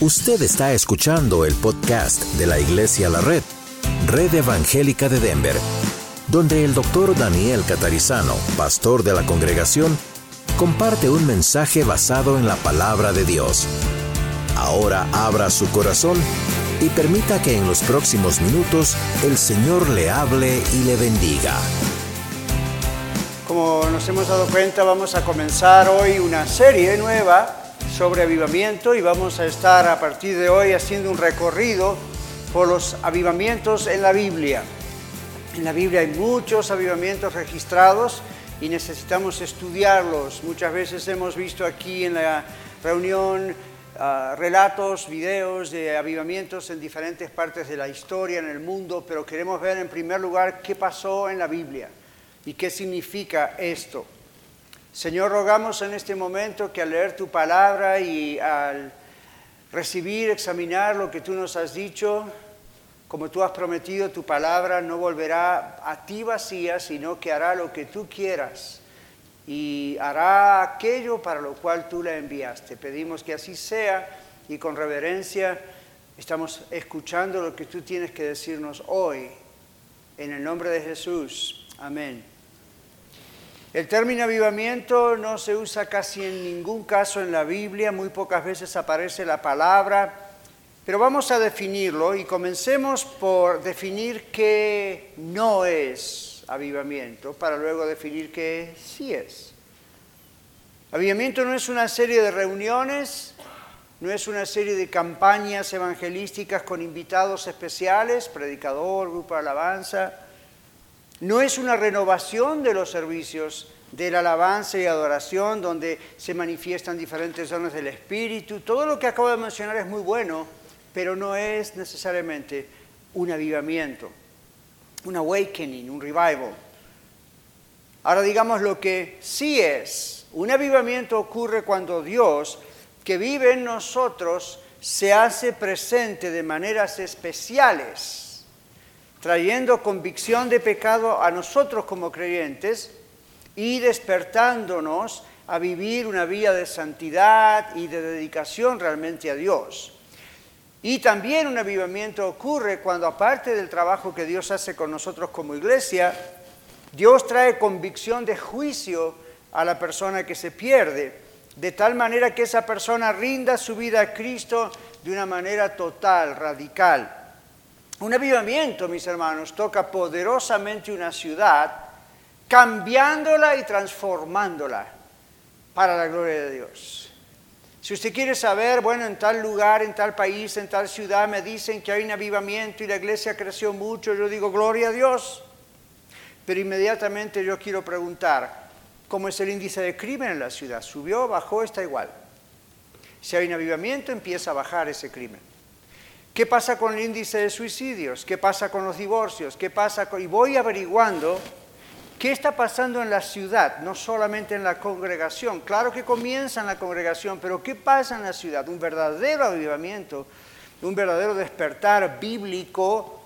Usted está escuchando el podcast de la Iglesia La Red, Red Evangélica de Denver, donde el doctor Daniel Catarizano, pastor de la congregación, comparte un mensaje basado en la palabra de Dios. Ahora abra su corazón y permita que en los próximos minutos el Señor le hable y le bendiga. Como nos hemos dado cuenta, vamos a comenzar hoy una serie nueva sobre avivamiento y vamos a estar a partir de hoy haciendo un recorrido por los avivamientos en la Biblia. En la Biblia hay muchos avivamientos registrados y necesitamos estudiarlos. Muchas veces hemos visto aquí en la reunión uh, relatos, videos de avivamientos en diferentes partes de la historia, en el mundo, pero queremos ver en primer lugar qué pasó en la Biblia y qué significa esto. Señor, rogamos en este momento que al leer tu palabra y al recibir, examinar lo que tú nos has dicho, como tú has prometido, tu palabra no volverá a ti vacía, sino que hará lo que tú quieras y hará aquello para lo cual tú la enviaste. Pedimos que así sea y con reverencia estamos escuchando lo que tú tienes que decirnos hoy. En el nombre de Jesús. Amén. El término avivamiento no se usa casi en ningún caso en la Biblia, muy pocas veces aparece la palabra, pero vamos a definirlo y comencemos por definir qué no es avivamiento, para luego definir qué sí es. Avivamiento no es una serie de reuniones, no es una serie de campañas evangelísticas con invitados especiales, predicador, grupo de alabanza. No es una renovación de los servicios de la alabanza y adoración donde se manifiestan diferentes dones del Espíritu. Todo lo que acabo de mencionar es muy bueno, pero no es necesariamente un avivamiento, un awakening, un revival. Ahora digamos lo que sí es. Un avivamiento ocurre cuando Dios, que vive en nosotros, se hace presente de maneras especiales trayendo convicción de pecado a nosotros como creyentes y despertándonos a vivir una vida de santidad y de dedicación realmente a Dios. Y también un avivamiento ocurre cuando aparte del trabajo que Dios hace con nosotros como iglesia, Dios trae convicción de juicio a la persona que se pierde, de tal manera que esa persona rinda su vida a Cristo de una manera total, radical. Un avivamiento, mis hermanos, toca poderosamente una ciudad, cambiándola y transformándola para la gloria de Dios. Si usted quiere saber, bueno, en tal lugar, en tal país, en tal ciudad, me dicen que hay un avivamiento y la iglesia creció mucho, yo digo, gloria a Dios. Pero inmediatamente yo quiero preguntar, ¿cómo es el índice de crimen en la ciudad? ¿Subió, bajó, está igual? Si hay un avivamiento, empieza a bajar ese crimen. ¿Qué pasa con el índice de suicidios? ¿Qué pasa con los divorcios? ¿Qué pasa. Y voy averiguando qué está pasando en la ciudad, no solamente en la congregación. Claro que comienza en la congregación, pero ¿qué pasa en la ciudad? Un verdadero avivamiento, un verdadero despertar bíblico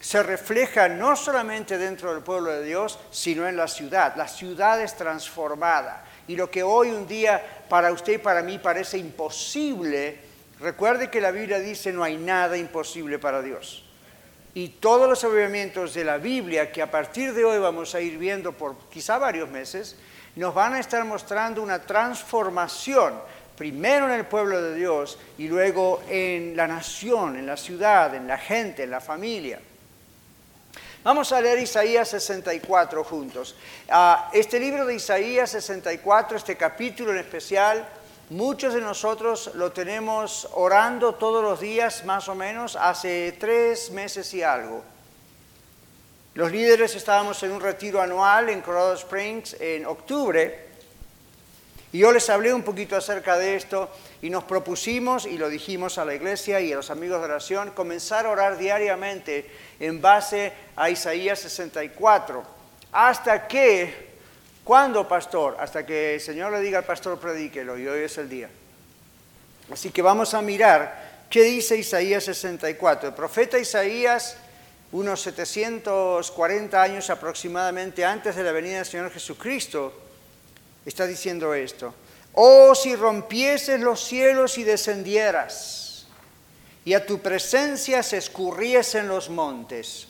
se refleja no solamente dentro del pueblo de Dios, sino en la ciudad. La ciudad es transformada. Y lo que hoy un día para usted y para mí parece imposible, Recuerde que la Biblia dice no hay nada imposible para Dios. Y todos los avivamientos de la Biblia que a partir de hoy vamos a ir viendo por quizá varios meses, nos van a estar mostrando una transformación, primero en el pueblo de Dios y luego en la nación, en la ciudad, en la gente, en la familia. Vamos a leer Isaías 64 juntos. Ah, este libro de Isaías 64, este capítulo en especial, Muchos de nosotros lo tenemos orando todos los días, más o menos, hace tres meses y algo. Los líderes estábamos en un retiro anual en Colorado Springs en octubre y yo les hablé un poquito acerca de esto y nos propusimos, y lo dijimos a la iglesia y a los amigos de oración, comenzar a orar diariamente en base a Isaías 64, hasta que ¿Cuándo, pastor? Hasta que el Señor le diga al pastor, predíquelo, y hoy es el día. Así que vamos a mirar qué dice Isaías 64. El profeta Isaías, unos 740 años aproximadamente antes de la venida del Señor Jesucristo, está diciendo esto. Oh, si rompieses los cielos y descendieras, y a tu presencia se escurriesen los montes,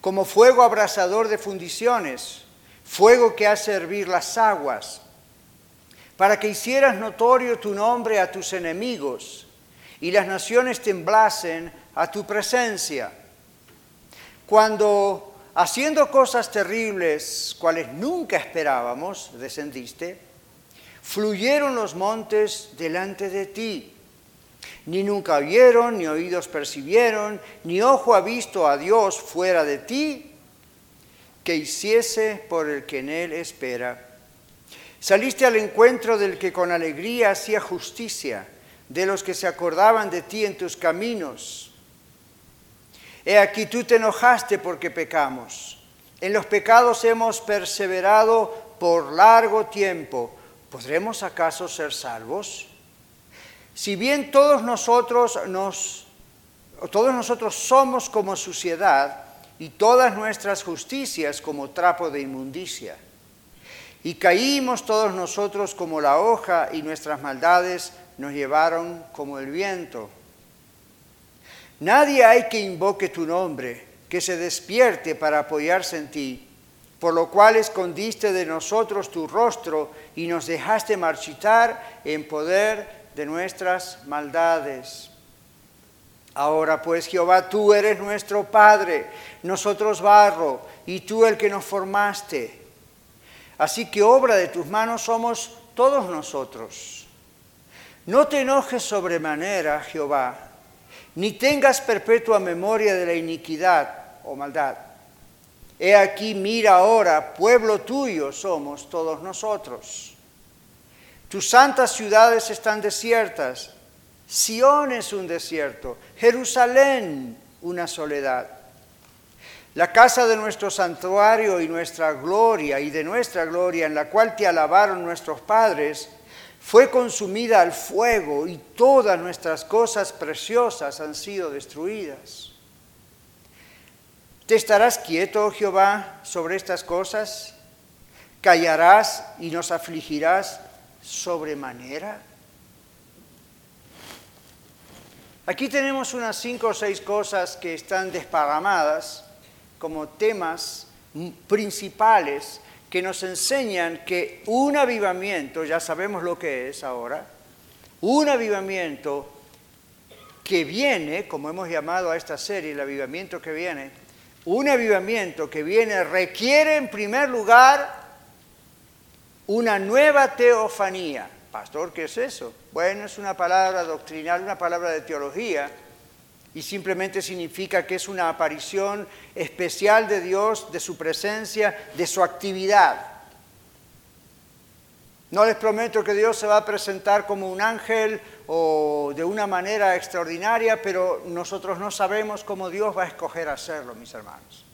como fuego abrasador de fundiciones, fuego que hace hervir las aguas, para que hicieras notorio tu nombre a tus enemigos, y las naciones temblasen a tu presencia. Cuando haciendo cosas terribles, cuales nunca esperábamos, descendiste, fluyeron los montes delante de ti. Ni nunca oyeron, ni oídos percibieron, ni ojo ha visto a Dios fuera de ti, que hiciese por el que en él espera. Saliste al encuentro del que con alegría hacía justicia, de los que se acordaban de ti en tus caminos. He aquí tú te enojaste porque pecamos. En los pecados hemos perseverado por largo tiempo. ¿Podremos acaso ser salvos? Si bien todos nosotros nos todos nosotros somos como suciedad y todas nuestras justicias como trapo de inmundicia. Y caímos todos nosotros como la hoja y nuestras maldades nos llevaron como el viento. Nadie hay que invoque tu nombre, que se despierte para apoyarse en ti, por lo cual escondiste de nosotros tu rostro y nos dejaste marchitar en poder de nuestras maldades. Ahora pues Jehová, tú eres nuestro Padre, nosotros barro, y tú el que nos formaste. Así que obra de tus manos somos todos nosotros. No te enojes sobremanera, Jehová, ni tengas perpetua memoria de la iniquidad o maldad. He aquí, mira ahora, pueblo tuyo somos todos nosotros. Tus santas ciudades están desiertas, Sión es un desierto, Jerusalén una soledad. La casa de nuestro santuario y nuestra gloria y de nuestra gloria en la cual te alabaron nuestros padres, fue consumida al fuego y todas nuestras cosas preciosas han sido destruidas. ¿Te estarás quieto, Jehová, sobre estas cosas? ¿Callarás y nos afligirás sobremanera? Aquí tenemos unas cinco o seis cosas que están desparramadas como temas principales que nos enseñan que un avivamiento, ya sabemos lo que es ahora, un avivamiento que viene, como hemos llamado a esta serie, el avivamiento que viene, un avivamiento que viene requiere en primer lugar una nueva teofanía. Pastor, ¿qué es eso? Bueno, es una palabra doctrinal, una palabra de teología, y simplemente significa que es una aparición especial de Dios, de su presencia, de su actividad. No les prometo que Dios se va a presentar como un ángel o de una manera extraordinaria, pero nosotros no sabemos cómo Dios va a escoger hacerlo, mis hermanos.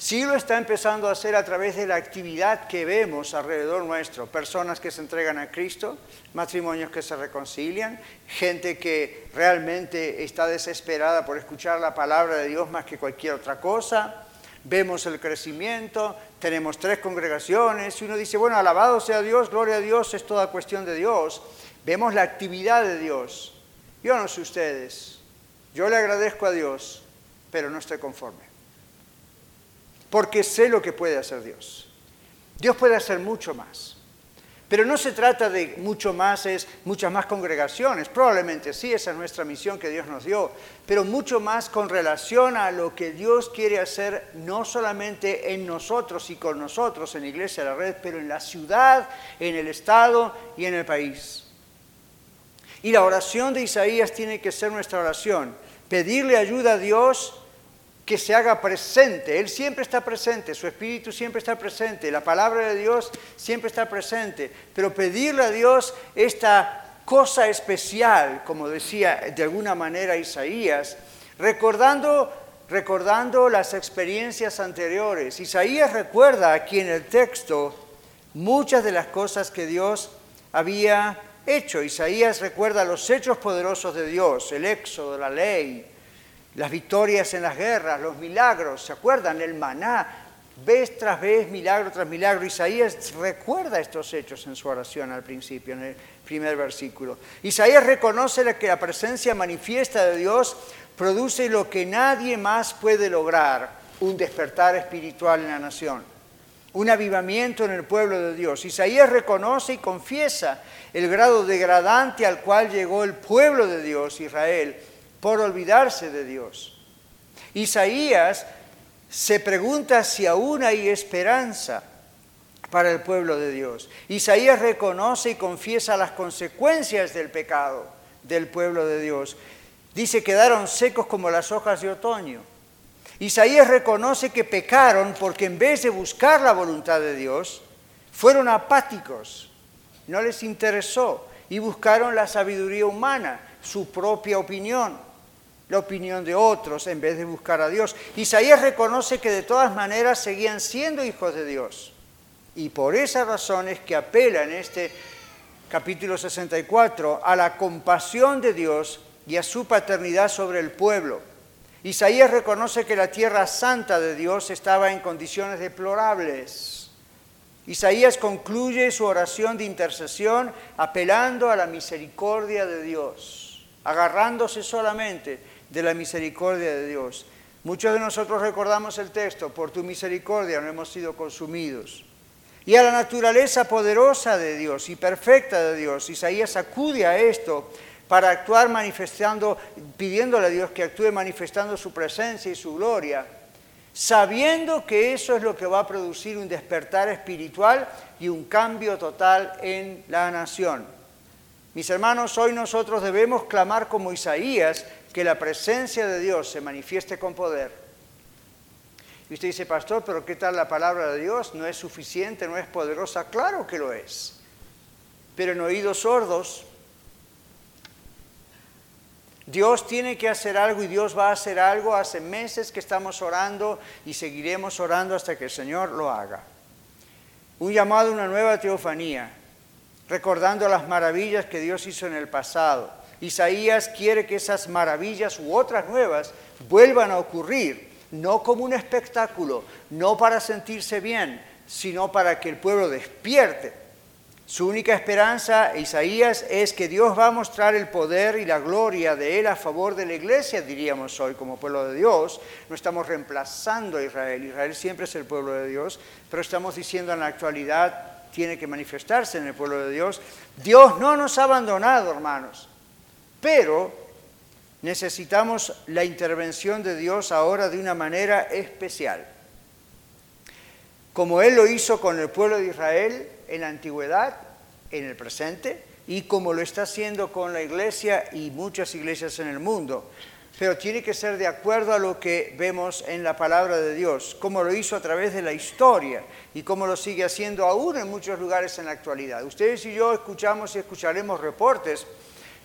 Sí lo está empezando a hacer a través de la actividad que vemos alrededor nuestro, personas que se entregan a Cristo, matrimonios que se reconcilian, gente que realmente está desesperada por escuchar la palabra de Dios más que cualquier otra cosa. Vemos el crecimiento, tenemos tres congregaciones y uno dice, bueno, alabado sea Dios, gloria a Dios, es toda cuestión de Dios. Vemos la actividad de Dios. Yo no sé ustedes, yo le agradezco a Dios, pero no estoy conforme porque sé lo que puede hacer Dios. Dios puede hacer mucho más. Pero no se trata de mucho más, es muchas más congregaciones. Probablemente sí, esa es nuestra misión que Dios nos dio. Pero mucho más con relación a lo que Dios quiere hacer, no solamente en nosotros y con nosotros, en Iglesia de la Red, pero en la ciudad, en el Estado y en el país. Y la oración de Isaías tiene que ser nuestra oración. Pedirle ayuda a Dios que se haga presente. Él siempre está presente, su espíritu siempre está presente, la palabra de Dios siempre está presente. Pero pedirle a Dios esta cosa especial, como decía de alguna manera Isaías, recordando, recordando las experiencias anteriores. Isaías recuerda aquí en el texto muchas de las cosas que Dios había hecho. Isaías recuerda los hechos poderosos de Dios, el éxodo, la ley, las victorias en las guerras, los milagros, ¿se acuerdan? El maná. vez tras vez, milagro tras milagro. Isaías recuerda estos hechos en su oración al principio, en el primer versículo. Isaías reconoce que la presencia manifiesta de Dios produce lo que nadie más puede lograr, un despertar espiritual en la nación, un avivamiento en el pueblo de Dios. Isaías reconoce y confiesa el grado degradante al cual llegó el pueblo de Dios, Israel, por olvidarse de Dios. Isaías se pregunta si aún hay esperanza para el pueblo de Dios. Isaías reconoce y confiesa las consecuencias del pecado del pueblo de Dios. Dice, quedaron secos como las hojas de otoño. Isaías reconoce que pecaron porque en vez de buscar la voluntad de Dios, fueron apáticos, no les interesó y buscaron la sabiduría humana, su propia opinión la opinión de otros en vez de buscar a Dios. Isaías reconoce que de todas maneras seguían siendo hijos de Dios. Y por esa razón es que apela en este capítulo 64 a la compasión de Dios y a su paternidad sobre el pueblo. Isaías reconoce que la tierra santa de Dios estaba en condiciones deplorables. Isaías concluye su oración de intercesión apelando a la misericordia de Dios, agarrándose solamente de la misericordia de Dios. Muchos de nosotros recordamos el texto, por tu misericordia no hemos sido consumidos. Y a la naturaleza poderosa de Dios y perfecta de Dios, Isaías acude a esto para actuar manifestando, pidiéndole a Dios que actúe manifestando su presencia y su gloria, sabiendo que eso es lo que va a producir un despertar espiritual y un cambio total en la nación. Mis hermanos, hoy nosotros debemos clamar como Isaías que la presencia de Dios se manifieste con poder. Y usted dice, pastor, pero ¿qué tal la palabra de Dios? ¿No es suficiente? ¿No es poderosa? Claro que lo es. Pero en oídos sordos, Dios tiene que hacer algo y Dios va a hacer algo. Hace meses que estamos orando y seguiremos orando hasta que el Señor lo haga. Un llamado a una nueva teofanía, recordando las maravillas que Dios hizo en el pasado Isaías quiere que esas maravillas u otras nuevas vuelvan a ocurrir, no como un espectáculo, no para sentirse bien, sino para que el pueblo despierte. Su única esperanza, Isaías, es que Dios va a mostrar el poder y la gloria de Él a favor de la iglesia, diríamos hoy, como pueblo de Dios. No estamos reemplazando a Israel, Israel siempre es el pueblo de Dios, pero estamos diciendo en la actualidad, tiene que manifestarse en el pueblo de Dios. Dios no nos ha abandonado, hermanos. Pero necesitamos la intervención de Dios ahora de una manera especial. Como Él lo hizo con el pueblo de Israel en la antigüedad, en el presente, y como lo está haciendo con la iglesia y muchas iglesias en el mundo. Pero tiene que ser de acuerdo a lo que vemos en la palabra de Dios, como lo hizo a través de la historia y como lo sigue haciendo aún en muchos lugares en la actualidad. Ustedes y yo escuchamos y escucharemos reportes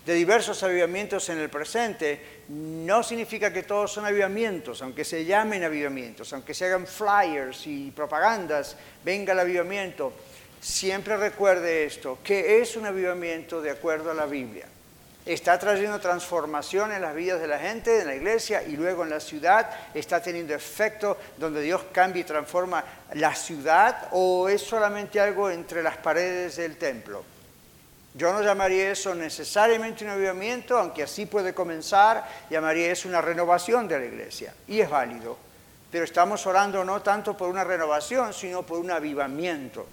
de diversos avivamientos en el presente, no significa que todos son avivamientos, aunque se llamen avivamientos, aunque se hagan flyers y propagandas, venga el avivamiento. Siempre recuerde esto, que es un avivamiento de acuerdo a la Biblia. Está trayendo transformación en las vidas de la gente, en la iglesia y luego en la ciudad. Está teniendo efecto donde Dios cambia y transforma la ciudad o es solamente algo entre las paredes del templo. Yo no llamaría eso necesariamente un avivamiento, aunque así puede comenzar, llamaría eso una renovación de la iglesia. Y es válido. Pero estamos orando no tanto por una renovación, sino por un avivamiento.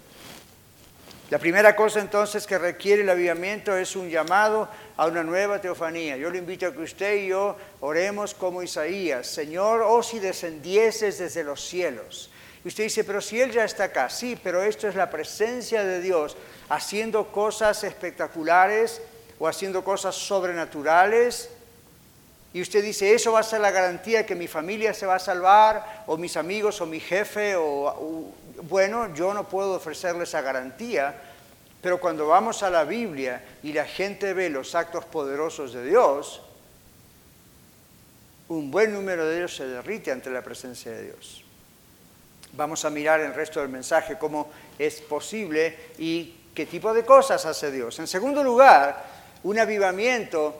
La primera cosa entonces que requiere el avivamiento es un llamado a una nueva teofanía. Yo le invito a que usted y yo oremos como Isaías, Señor, oh si descendieses desde los cielos. Y usted dice, pero si Él ya está acá, sí, pero esto es la presencia de Dios haciendo cosas espectaculares o haciendo cosas sobrenaturales. Y usted dice, eso va a ser la garantía que mi familia se va a salvar, o mis amigos, o mi jefe, o, bueno, yo no puedo ofrecerle esa garantía, pero cuando vamos a la Biblia y la gente ve los actos poderosos de Dios, un buen número de ellos se derrite ante la presencia de Dios. Vamos a mirar el resto del mensaje cómo es posible y qué tipo de cosas hace Dios. En segundo lugar, un avivamiento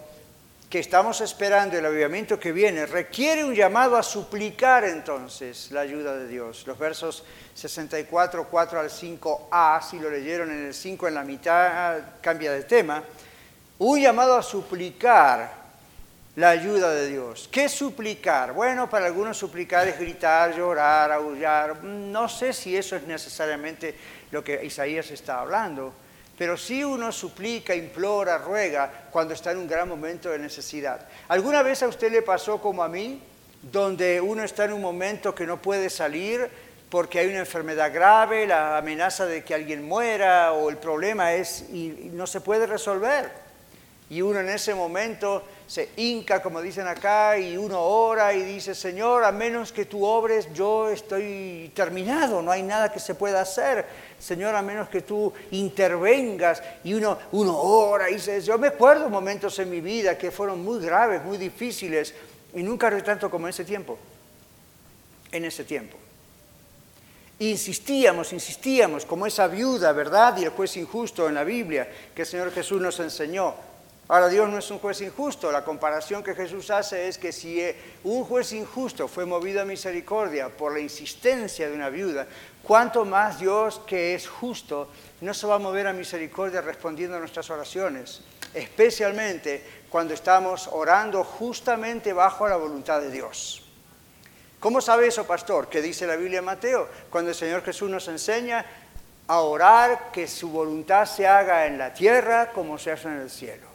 que estamos esperando, el avivamiento que viene, requiere un llamado a suplicar entonces la ayuda de Dios. Los versos 64, 4 al 5a, si lo leyeron en el 5 en la mitad, cambia de tema. Un llamado a suplicar la ayuda de Dios. ¿Qué suplicar? Bueno, para algunos suplicar es gritar, llorar, aullar. No sé si eso es necesariamente lo que Isaías está hablando. Pero si uno suplica, implora, ruega cuando está en un gran momento de necesidad. ¿Alguna vez a usted le pasó como a mí, donde uno está en un momento que no puede salir porque hay una enfermedad grave, la amenaza de que alguien muera o el problema es y no se puede resolver? Y uno en ese momento se hinca, como dicen acá, y uno ora y dice, Señor, a menos que tú obres, yo estoy terminado, no hay nada que se pueda hacer. Señor, a menos que tú intervengas. Y uno, uno ora y dice, yo me acuerdo momentos en mi vida que fueron muy graves, muy difíciles, y nunca oré tanto como en ese tiempo. En ese tiempo. Insistíamos, insistíamos, como esa viuda, ¿verdad? Y el juez injusto en la Biblia que el Señor Jesús nos enseñó Ahora, Dios no es un juez injusto. La comparación que Jesús hace es que si eh, un juez injusto fue movido a misericordia por la insistencia de una viuda, ¿cuánto más Dios que es justo no se va a mover a misericordia respondiendo a nuestras oraciones? Especialmente cuando estamos orando justamente bajo la voluntad de Dios. ¿Cómo sabe eso, pastor? ¿Qué dice la Biblia Mateo? Cuando el Señor Jesús nos enseña a orar que su voluntad se haga en la tierra como se hace en el cielo.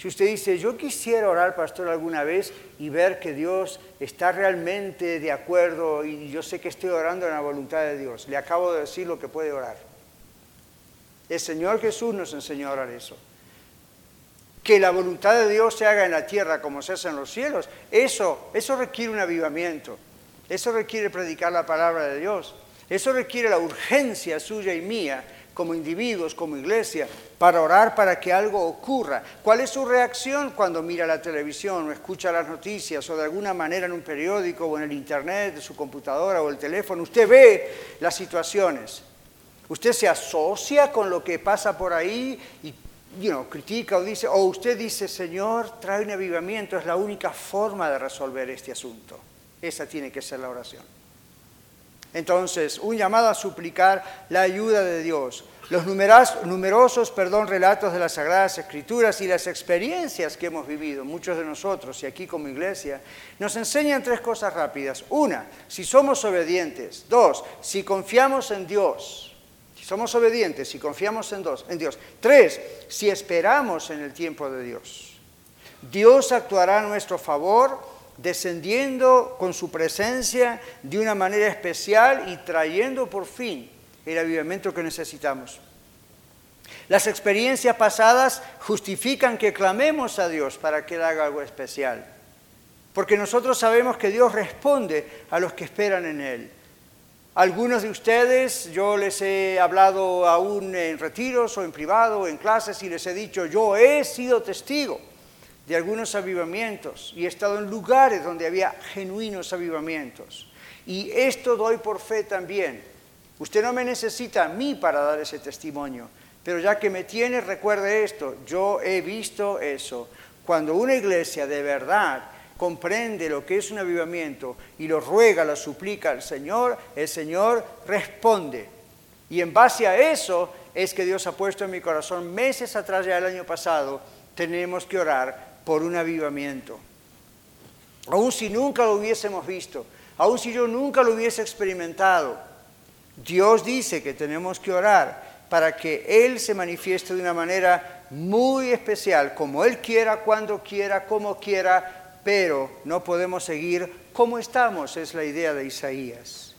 Si usted dice, yo quisiera orar, pastor, alguna vez y ver que Dios está realmente de acuerdo y yo sé que estoy orando en la voluntad de Dios, le acabo de decir lo que puede orar. El Señor Jesús nos enseñó a orar eso. Que la voluntad de Dios se haga en la tierra como se hace en los cielos, eso, eso requiere un avivamiento. Eso requiere predicar la palabra de Dios. Eso requiere la urgencia suya y mía como individuos, como iglesia, para orar para que algo ocurra. ¿Cuál es su reacción cuando mira la televisión o escucha las noticias o de alguna manera en un periódico o en el internet, de su computadora o el teléfono? Usted ve las situaciones. Usted se asocia con lo que pasa por ahí y critica o dice, o usted dice, Señor, trae un avivamiento, es la única forma de resolver este asunto. Esa tiene que ser la oración. Entonces, un llamado a suplicar la ayuda de Dios. Los numerosos perdón, relatos de las Sagradas Escrituras y las experiencias que hemos vivido, muchos de nosotros y aquí como iglesia, nos enseñan tres cosas rápidas. Una, si somos obedientes. Dos, si confiamos en Dios. Si somos obedientes, si confiamos en, en Dios. Tres, si esperamos en el tiempo de Dios. Dios actuará a nuestro favor descendiendo con su presencia de una manera especial y trayendo por fin el avivamiento que necesitamos. Las experiencias pasadas justifican que clamemos a Dios para que Él haga algo especial. Porque nosotros sabemos que Dios responde a los que esperan en Él. Algunos de ustedes, yo les he hablado aún en retiros o en privado o en clases y les he dicho, yo he sido testigo de algunos avivamientos y he estado en lugares donde había genuinos avivamientos. Y esto doy por fe también. Usted no me necesita a mí para dar ese testimonio, pero ya que me tiene, recuerde esto, yo he visto eso. Cuando una iglesia de verdad comprende lo que es un avivamiento y lo ruega, lo suplica al Señor, el Señor responde. Y en base a eso es que Dios ha puesto en mi corazón meses atrás, ya el año pasado, tenemos que orar por un avivamiento. Aun si nunca lo hubiésemos visto, aun si yo nunca lo hubiese experimentado, Dios dice que tenemos que orar para que Él se manifieste de una manera muy especial, como Él quiera, cuando quiera, como quiera, pero no podemos seguir como estamos, es la idea de Isaías.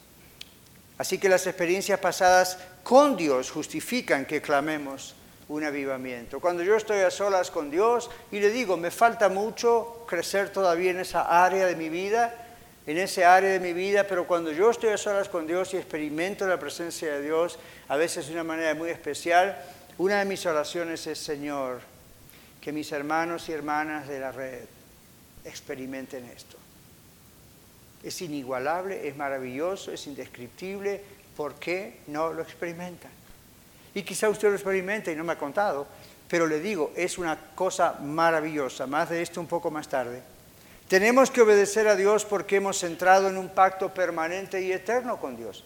Así que las experiencias pasadas con Dios justifican que clamemos un avivamiento. Cuando yo estoy a solas con Dios y le digo, me falta mucho crecer todavía en esa área de mi vida, en ese área de mi vida, pero cuando yo estoy a solas con Dios y experimento la presencia de Dios, a veces de una manera muy especial, una de mis oraciones es, Señor, que mis hermanos y hermanas de la red experimenten esto. Es inigualable, es maravilloso, es indescriptible. ¿Por qué no lo experimentan? Y quizá usted lo experimente y no me ha contado, Pero le digo, es una cosa maravillosa, más de esto un poco más tarde. Tenemos que obedecer a Dios porque hemos entrado en un pacto permanente y eterno con Dios.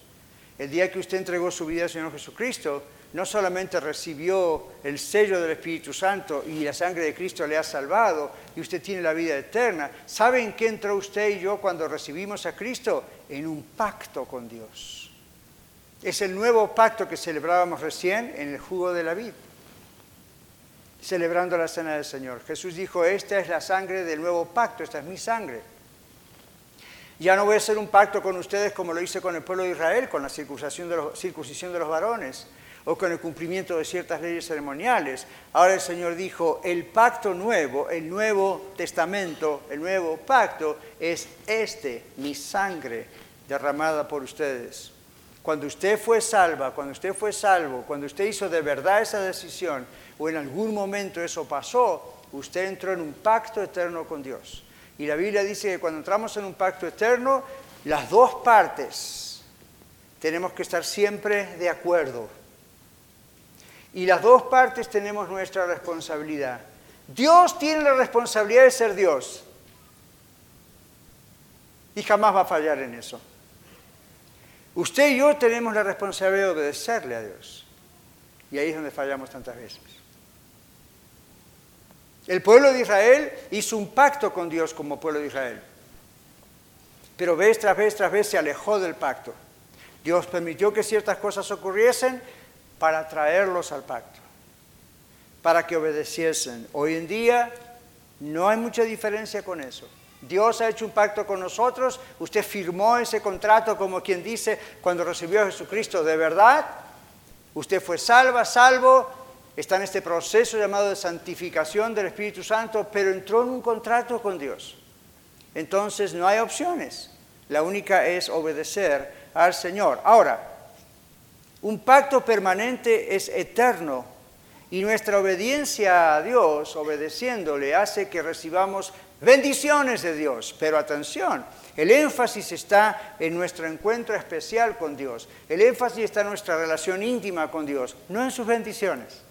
El día que usted entregó su vida al Señor Jesucristo, no solamente recibió el sello del Espíritu Santo y la sangre de Cristo le ha salvado y usted tiene la vida eterna. ¿Sabe en qué entró usted y yo cuando recibimos a Cristo? En un pacto con Dios. Es el nuevo pacto que celebrábamos recién en el jugo de la vida celebrando la cena del Señor. Jesús dijo, esta es la sangre del nuevo pacto, esta es mi sangre. Ya no voy a hacer un pacto con ustedes como lo hice con el pueblo de Israel, con la circuncisión de los, circuncisión de los varones o con el cumplimiento de ciertas leyes ceremoniales. Ahora el Señor dijo, el pacto nuevo, el nuevo testamento, el nuevo pacto es este, mi sangre derramada por ustedes. Cuando usted fue salva, cuando usted fue salvo, cuando usted hizo de verdad esa decisión, o en algún momento eso pasó, usted entró en un pacto eterno con Dios. Y la Biblia dice que cuando entramos en un pacto eterno, las dos partes tenemos que estar siempre de acuerdo. Y las dos partes tenemos nuestra responsabilidad. Dios tiene la responsabilidad de ser Dios. Y jamás va a fallar en eso. Usted y yo tenemos la responsabilidad de obedecerle a Dios. Y ahí es donde fallamos tantas veces. El pueblo de Israel hizo un pacto con Dios como pueblo de Israel. Pero vez tras vez tras vez se alejó del pacto. Dios permitió que ciertas cosas ocurriesen para traerlos al pacto, para que obedeciesen. Hoy en día no hay mucha diferencia con eso. Dios ha hecho un pacto con nosotros, usted firmó ese contrato como quien dice cuando recibió a Jesucristo de verdad, usted fue salva, salvo, está en este proceso llamado de santificación del Espíritu Santo, pero entró en un contrato con Dios. Entonces no hay opciones, la única es obedecer al Señor. Ahora, un pacto permanente es eterno y nuestra obediencia a Dios, obedeciéndole, hace que recibamos bendiciones de Dios. Pero atención, el énfasis está en nuestro encuentro especial con Dios. El énfasis está en nuestra relación íntima con Dios, no en sus bendiciones.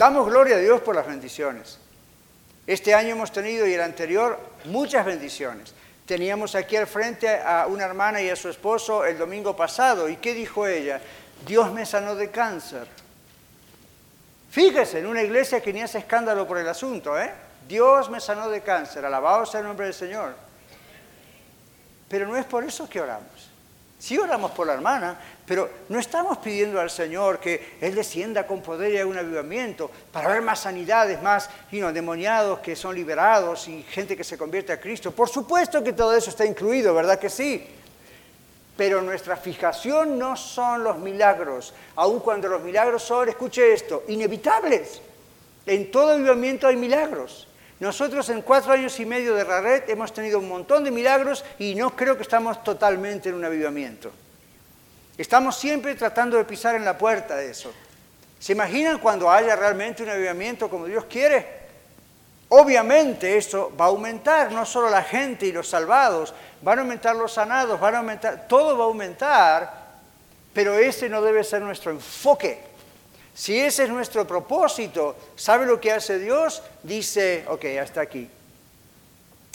Damos gloria a Dios por las bendiciones. Este año hemos tenido y el anterior muchas bendiciones. Teníamos aquí al frente a una hermana y a su esposo el domingo pasado. ¿Y qué dijo ella? Dios me sanó de cáncer. Fíjese, en una iglesia que ni hace escándalo por el asunto, ¿eh? Dios me sanó de cáncer, alabado sea el nombre del Señor. Pero no es por eso que oramos. Sí oramos por la hermana, pero no estamos pidiendo al Señor que Él descienda con poder y haga un avivamiento para ver más sanidades, más demoniados que son liberados y gente que se convierte a Cristo. Por supuesto que todo eso está incluido, ¿verdad que sí? Pero nuestra fijación no son los milagros, aun cuando los milagros son, escuche esto, inevitables. En todo avivamiento hay milagros. Nosotros en cuatro años y medio de Raret hemos tenido un montón de milagros y no creo que estamos totalmente en un avivamiento. Estamos siempre tratando de pisar en la puerta de eso. ¿Se imaginan cuando haya realmente un avivamiento como Dios quiere? Obviamente eso va a aumentar, no solo la gente y los salvados, van a aumentar los sanados, van a aumentar, todo va a aumentar, pero ese no debe ser nuestro enfoque. Si ese es nuestro propósito, ¿sabe lo que hace Dios? Dice, ok, hasta aquí.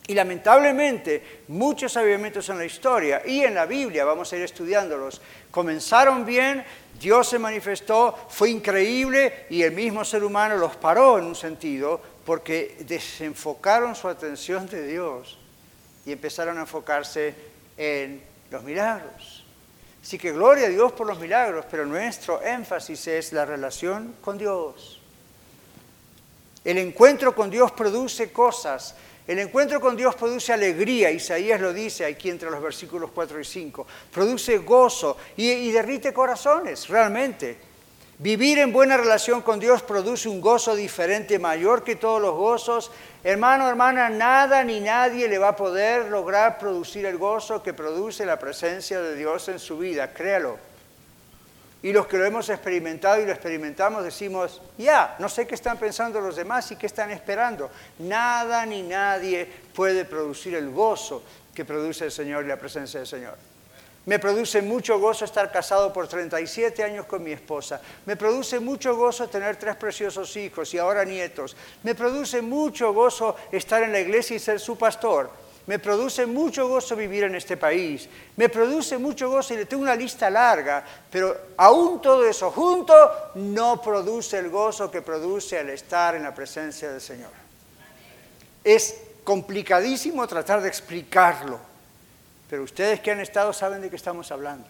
Y lamentablemente muchos avivamientos en la historia y en la Biblia, vamos a ir estudiándolos, comenzaron bien, Dios se manifestó, fue increíble y el mismo ser humano los paró en un sentido porque desenfocaron su atención de Dios y empezaron a enfocarse en los milagros. Así que gloria a Dios por los milagros, pero nuestro énfasis es la relación con Dios. El encuentro con Dios produce cosas. El encuentro con Dios produce alegría, Isaías lo dice aquí entre los versículos 4 y 5. Produce gozo y, y derrite corazones, realmente. Vivir en buena relación con Dios produce un gozo diferente, mayor que todos los gozos. Hermano, hermana, nada ni nadie le va a poder lograr producir el gozo que produce la presencia de Dios en su vida, créalo. Y los que lo hemos experimentado y lo experimentamos decimos, ya, no sé qué están pensando los demás y qué están esperando. Nada ni nadie puede producir el gozo que produce el Señor y la presencia del Señor. Me produce mucho gozo estar casado por 37 años con mi esposa. Me produce mucho gozo tener tres preciosos hijos y ahora nietos. Me produce mucho gozo estar en la iglesia y ser su pastor. Me produce mucho gozo vivir en este país. Me produce mucho gozo y le tengo una lista larga, pero aún todo eso junto no produce el gozo que produce al estar en la presencia del Señor. Es complicadísimo tratar de explicarlo pero ustedes que han estado saben de qué estamos hablando.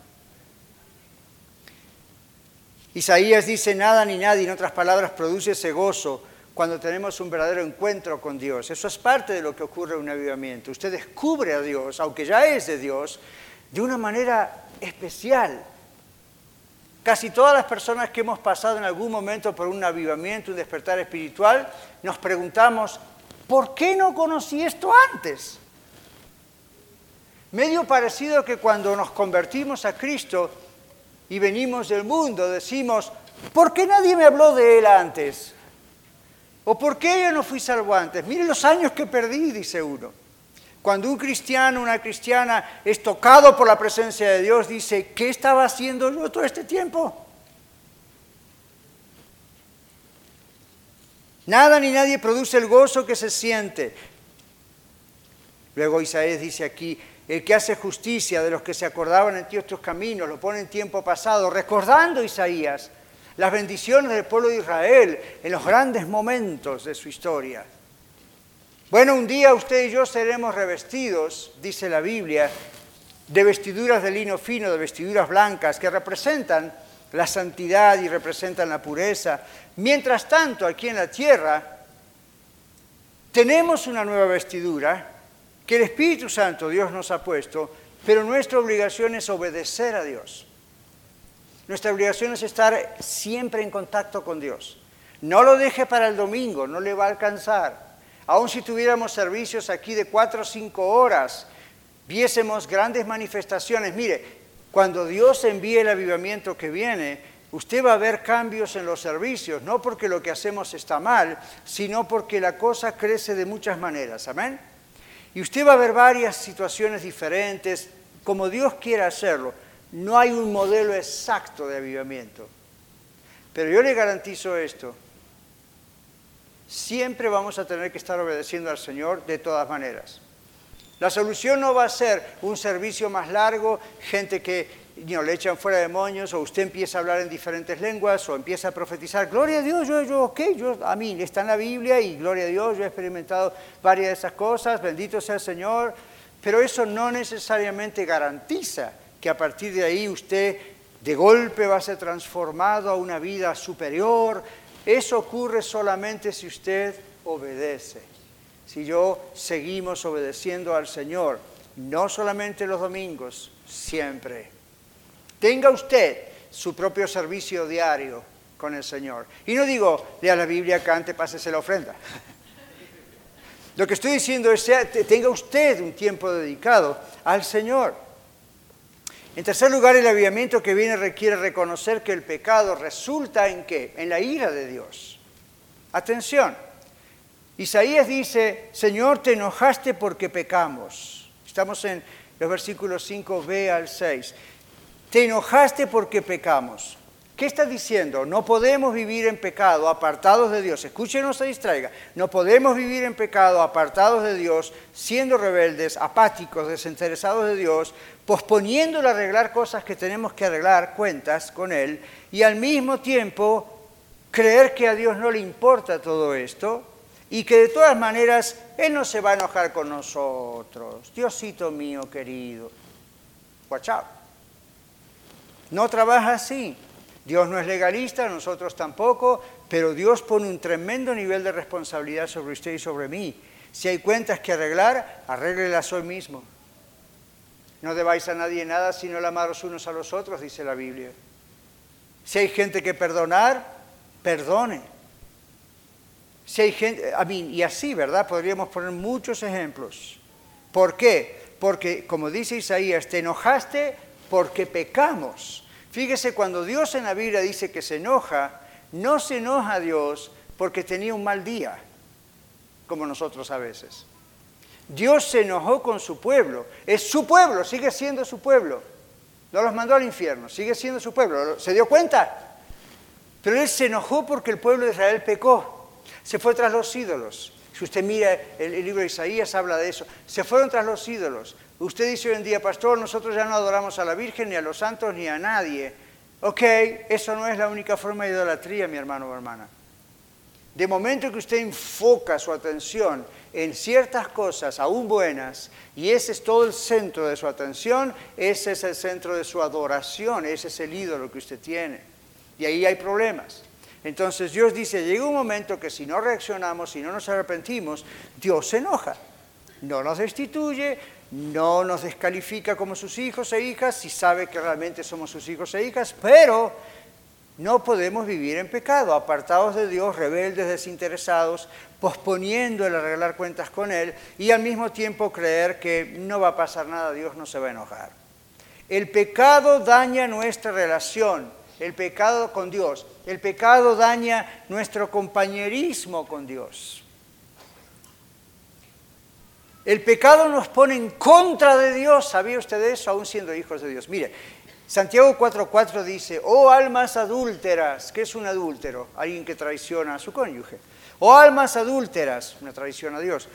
Isaías dice, nada ni nadie, en otras palabras, produce ese gozo cuando tenemos un verdadero encuentro con Dios. Eso es parte de lo que ocurre en un avivamiento. Usted descubre a Dios, aunque ya es de Dios, de una manera especial. Casi todas las personas que hemos pasado en algún momento por un avivamiento, un despertar espiritual, nos preguntamos, ¿por qué no conocí esto antes? Medio parecido que cuando nos convertimos a Cristo y venimos del mundo, decimos, ¿por qué nadie me habló de Él antes? ¿O por qué yo no fui salvo antes? Mire los años que perdí, dice uno. Cuando un cristiano, una cristiana es tocado por la presencia de Dios, dice, ¿qué estaba haciendo yo todo este tiempo? Nada ni nadie produce el gozo que se siente. Luego Isaías dice aquí, el que hace justicia de los que se acordaban en ti otros caminos, lo pone en tiempo pasado, recordando Isaías las bendiciones del pueblo de Israel en los grandes momentos de su historia. Bueno, un día usted y yo seremos revestidos, dice la Biblia, de vestiduras de lino fino, de vestiduras blancas, que representan la santidad y representan la pureza. Mientras tanto, aquí en la tierra, tenemos una nueva vestidura que el Espíritu Santo Dios nos ha puesto, pero nuestra obligación es obedecer a Dios. Nuestra obligación es estar siempre en contacto con Dios. No lo deje para el domingo, no le va a alcanzar. Aun si tuviéramos servicios aquí de cuatro o cinco horas, viésemos grandes manifestaciones. Mire, cuando Dios envíe el avivamiento que viene, usted va a ver cambios en los servicios, no porque lo que hacemos está mal, sino porque la cosa crece de muchas maneras. Amén. Y usted va a ver varias situaciones diferentes, como Dios quiera hacerlo. No hay un modelo exacto de avivamiento. Pero yo le garantizo esto. Siempre vamos a tener que estar obedeciendo al Señor de todas maneras. La solución no va a ser un servicio más largo, gente que le echan fuera demonios, o usted empieza a hablar en diferentes lenguas, o empieza a profetizar, gloria a Dios, yo, yo, ok, yo, a mí, está en la Biblia y gloria a Dios, yo he experimentado varias de esas cosas, bendito sea el Señor, pero eso no necesariamente garantiza que a partir de ahí usted de golpe va a ser transformado a una vida superior. Eso ocurre solamente si usted obedece, si yo seguimos obedeciendo al Señor, no solamente los domingos, siempre. Tenga usted su propio servicio diario con el Señor. Y no digo, lea la Biblia, cante, pásese la ofrenda. Lo que estoy diciendo es, tenga usted un tiempo dedicado al Señor. En tercer lugar, el avivamiento que viene requiere reconocer que el pecado resulta en qué? En la ira de Dios. Atención. Isaías dice, Señor, te enojaste porque pecamos. Estamos en los versículos 5b al 6. Te enojaste porque pecamos. ¿Qué está diciendo? No podemos vivir en pecado apartados de Dios. Escuche, no se distraiga. No podemos vivir en pecado apartados de Dios, siendo rebeldes, apáticos, desinteresados de Dios, posponiendo el arreglar cosas que tenemos que arreglar, cuentas con Él, y al mismo tiempo creer que a Dios no le importa todo esto y que de todas maneras Él no se va a enojar con nosotros. Diosito mío querido. Watch. No trabaja así. Dios no es legalista, nosotros tampoco, pero Dios pone un tremendo nivel de responsabilidad sobre usted y sobre mí. Si hay cuentas que arreglar, arréglelas hoy mismo. No debáis a nadie nada sino el amaros unos a los otros, dice la Biblia. Si hay gente que perdonar, perdone. Si hay gente, a mí, y así, ¿verdad? Podríamos poner muchos ejemplos. ¿Por qué? Porque, como dice Isaías, te enojaste porque pecamos. Fíjese, cuando Dios en la Biblia dice que se enoja, no se enoja Dios porque tenía un mal día, como nosotros a veces. Dios se enojó con su pueblo, es su pueblo, sigue siendo su pueblo. no los mandó al infierno, sigue siendo su pueblo. ¿Se dio cuenta? Pero él se enojó porque el pueblo de Israel pecó, se fue tras los ídolos. Si usted mira el, libro de Isaías, habla de eso. Se fueron tras los ídolos. Usted dice hoy en día, pastor, nosotros ya no adoramos a la Virgen, ni a los santos, ni a nadie. Ok, eso no es la única forma de idolatría, mi hermano o hermana. De momento que usted enfoca su atención en ciertas cosas, aún buenas, y ese es todo el centro de su atención, ese es el centro de su adoración, ese es el ídolo que usted tiene. Y ahí hay problemas. Entonces Dios dice, llega un momento que si no reaccionamos, si no nos arrepentimos, Dios se enoja. No nos destituye, no nos descalifica como sus hijos e hijas, si sabe que realmente somos sus hijos e hijas, pero no podemos vivir en pecado, apartados de Dios, rebeldes, desinteresados, posponiendo el arreglar cuentas con Él y al mismo tiempo creer que no va a pasar nada, Dios no se va a enojar. El pecado daña nuestra relación, el pecado con Dios, el pecado daña nuestro compañerismo con Dios. El pecado nos pone en contra de Dios, ¿sabía usted eso? Aún siendo hijos de Dios. Mire, Santiago 4.4 dice, oh almas adúlteras, ¿qué es un adúltero? Alguien que traiciona a su cónyuge. Oh almas adúlteras, una traición a Dios.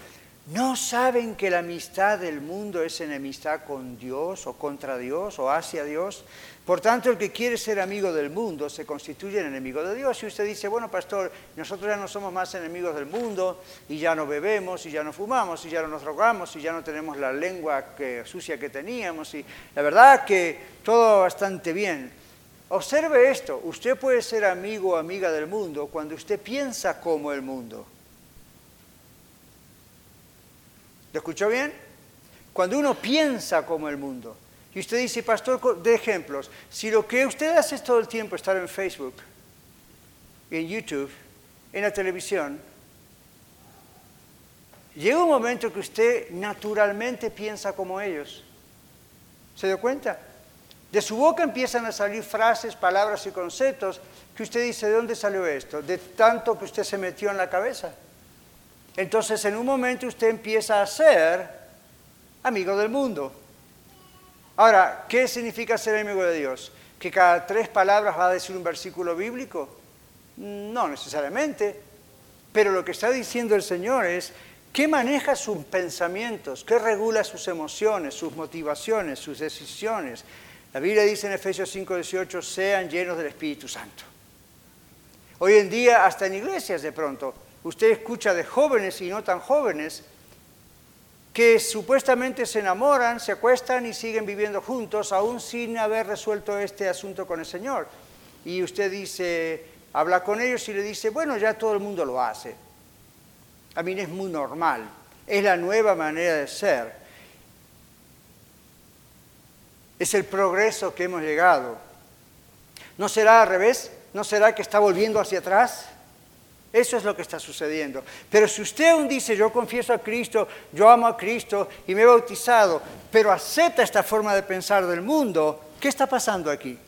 ¿No saben que la amistad del mundo es enemistad con Dios o contra Dios o hacia Dios? Por tanto, el que quiere ser amigo del mundo se constituye en enemigo de Dios. Y usted dice, bueno, pastor, nosotros ya no somos más enemigos del mundo y ya no bebemos y ya no fumamos y ya no nos drogamos y ya no tenemos la lengua sucia que teníamos. Y la verdad que todo bastante bien. Observe esto, usted puede ser amigo o amiga del mundo cuando usted piensa como el mundo. ¿Lo escuchó bien? Cuando uno piensa como el mundo. Y usted dice, pastor, de ejemplos, si lo que usted hace todo el tiempo estar en Facebook, en YouTube, en la televisión, llega un momento que usted naturalmente piensa como ellos. ¿Se dio cuenta? De su boca empiezan a salir frases, palabras y conceptos que usted dice, ¿de dónde salió esto? De tanto que usted se metió en la cabeza. Entonces en un momento usted empieza a ser amigo del mundo. Ahora, ¿qué significa ser amigo de Dios? ¿Que cada tres palabras va a decir un versículo bíblico? No necesariamente. Pero lo que está diciendo el Señor es ¿Qué maneja sus pensamientos? ¿Qué regula sus emociones, sus motivaciones, sus decisiones? La Biblia dice en Efesios 5:18, sean llenos del Espíritu Santo. Hoy en día, hasta en iglesias de pronto, usted escucha de jóvenes y no tan jóvenes que supuestamente se enamoran, se acuestan y siguen viviendo juntos, aún sin haber resuelto este asunto con el Señor. Y usted dice, habla con ellos y le dice, bueno, ya todo el mundo lo hace. A mí es muy normal, es la nueva manera de ser. Es el progreso que hemos llegado. ¿No será al revés? ¿No será que está volviendo hacia atrás? Eso es lo que está sucediendo. Pero si usted aún dice, yo confieso a Cristo, yo amo a Cristo y me he bautizado, pero acepta esta forma de pensar del mundo, ¿qué está pasando aquí?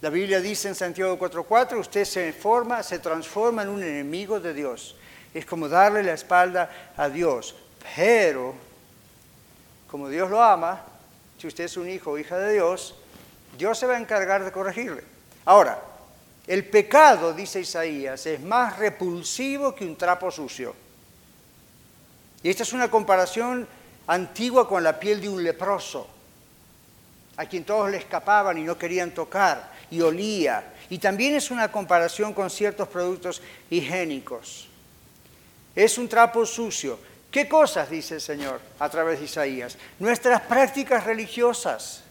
La Biblia dice en Santiago 4.4, usted se forma, se transforma en un enemigo de Dios. Es como darle la espalda a Dios. Pero, como Dios lo ama, si usted es un hijo o hija de Dios, Dios se va a encargar de corregirle. Ahora, el pecado, dice Isaías, es más repulsivo que un trapo sucio. Y esta es una comparación antigua con la piel de un leproso, a quien todos le escapaban y no querían tocar, y olía. Y también es una comparación con ciertos productos higiénicos. Es un trapo sucio. ¿Qué cosas, dice el Señor a través de Isaías? Nuestras prácticas religiosas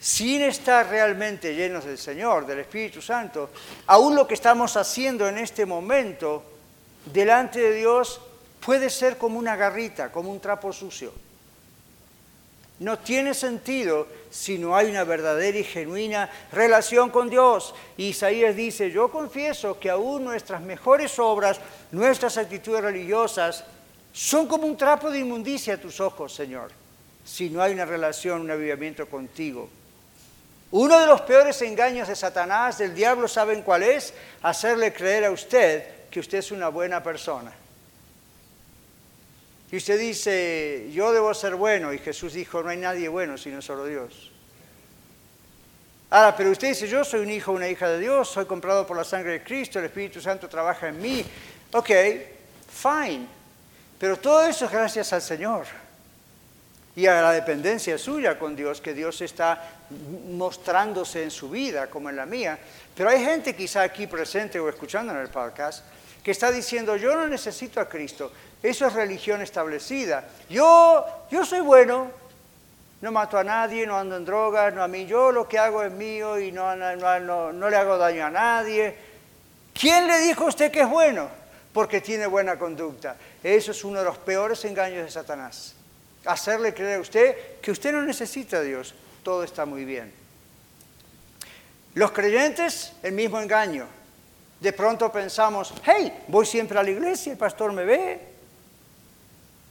sin estar realmente llenos del Señor, del Espíritu Santo, aún lo que estamos haciendo en este momento delante de Dios puede ser como una garrita, como un trapo sucio. No tiene sentido si no hay una verdadera y genuina relación con Dios. Isaías dice, yo confieso que aún nuestras mejores obras, nuestras actitudes religiosas, son como un trapo de inmundicia a tus ojos, Señor, si no hay una relación, un avivamiento contigo. Uno de los peores engaños de Satanás, del diablo, ¿saben cuál es? Hacerle creer a usted que usted es una buena persona. Y usted dice, yo debo ser bueno, y Jesús dijo, no hay nadie bueno sino solo Dios. Ahora, pero usted dice, yo soy un hijo, una hija de Dios, soy comprado por la sangre de Cristo, el Espíritu Santo trabaja en mí. Ok, fine. Pero todo eso es gracias al Señor y a la dependencia suya con Dios, que Dios está mostrándose en su vida como en la mía. Pero hay gente quizá aquí presente o escuchando en el podcast que está diciendo, yo no necesito a Cristo, eso es religión establecida. Yo, yo soy bueno, no mato a nadie, no ando en drogas, no a mí, yo lo que hago es mío y no, no, no le hago daño a nadie. ¿Quién le dijo a usted que es bueno? Porque tiene buena conducta. Eso es uno de los peores engaños de Satanás. Hacerle creer a usted que usted no necesita a Dios, todo está muy bien. Los creyentes, el mismo engaño. De pronto pensamos, hey, voy siempre a la iglesia, el pastor me ve,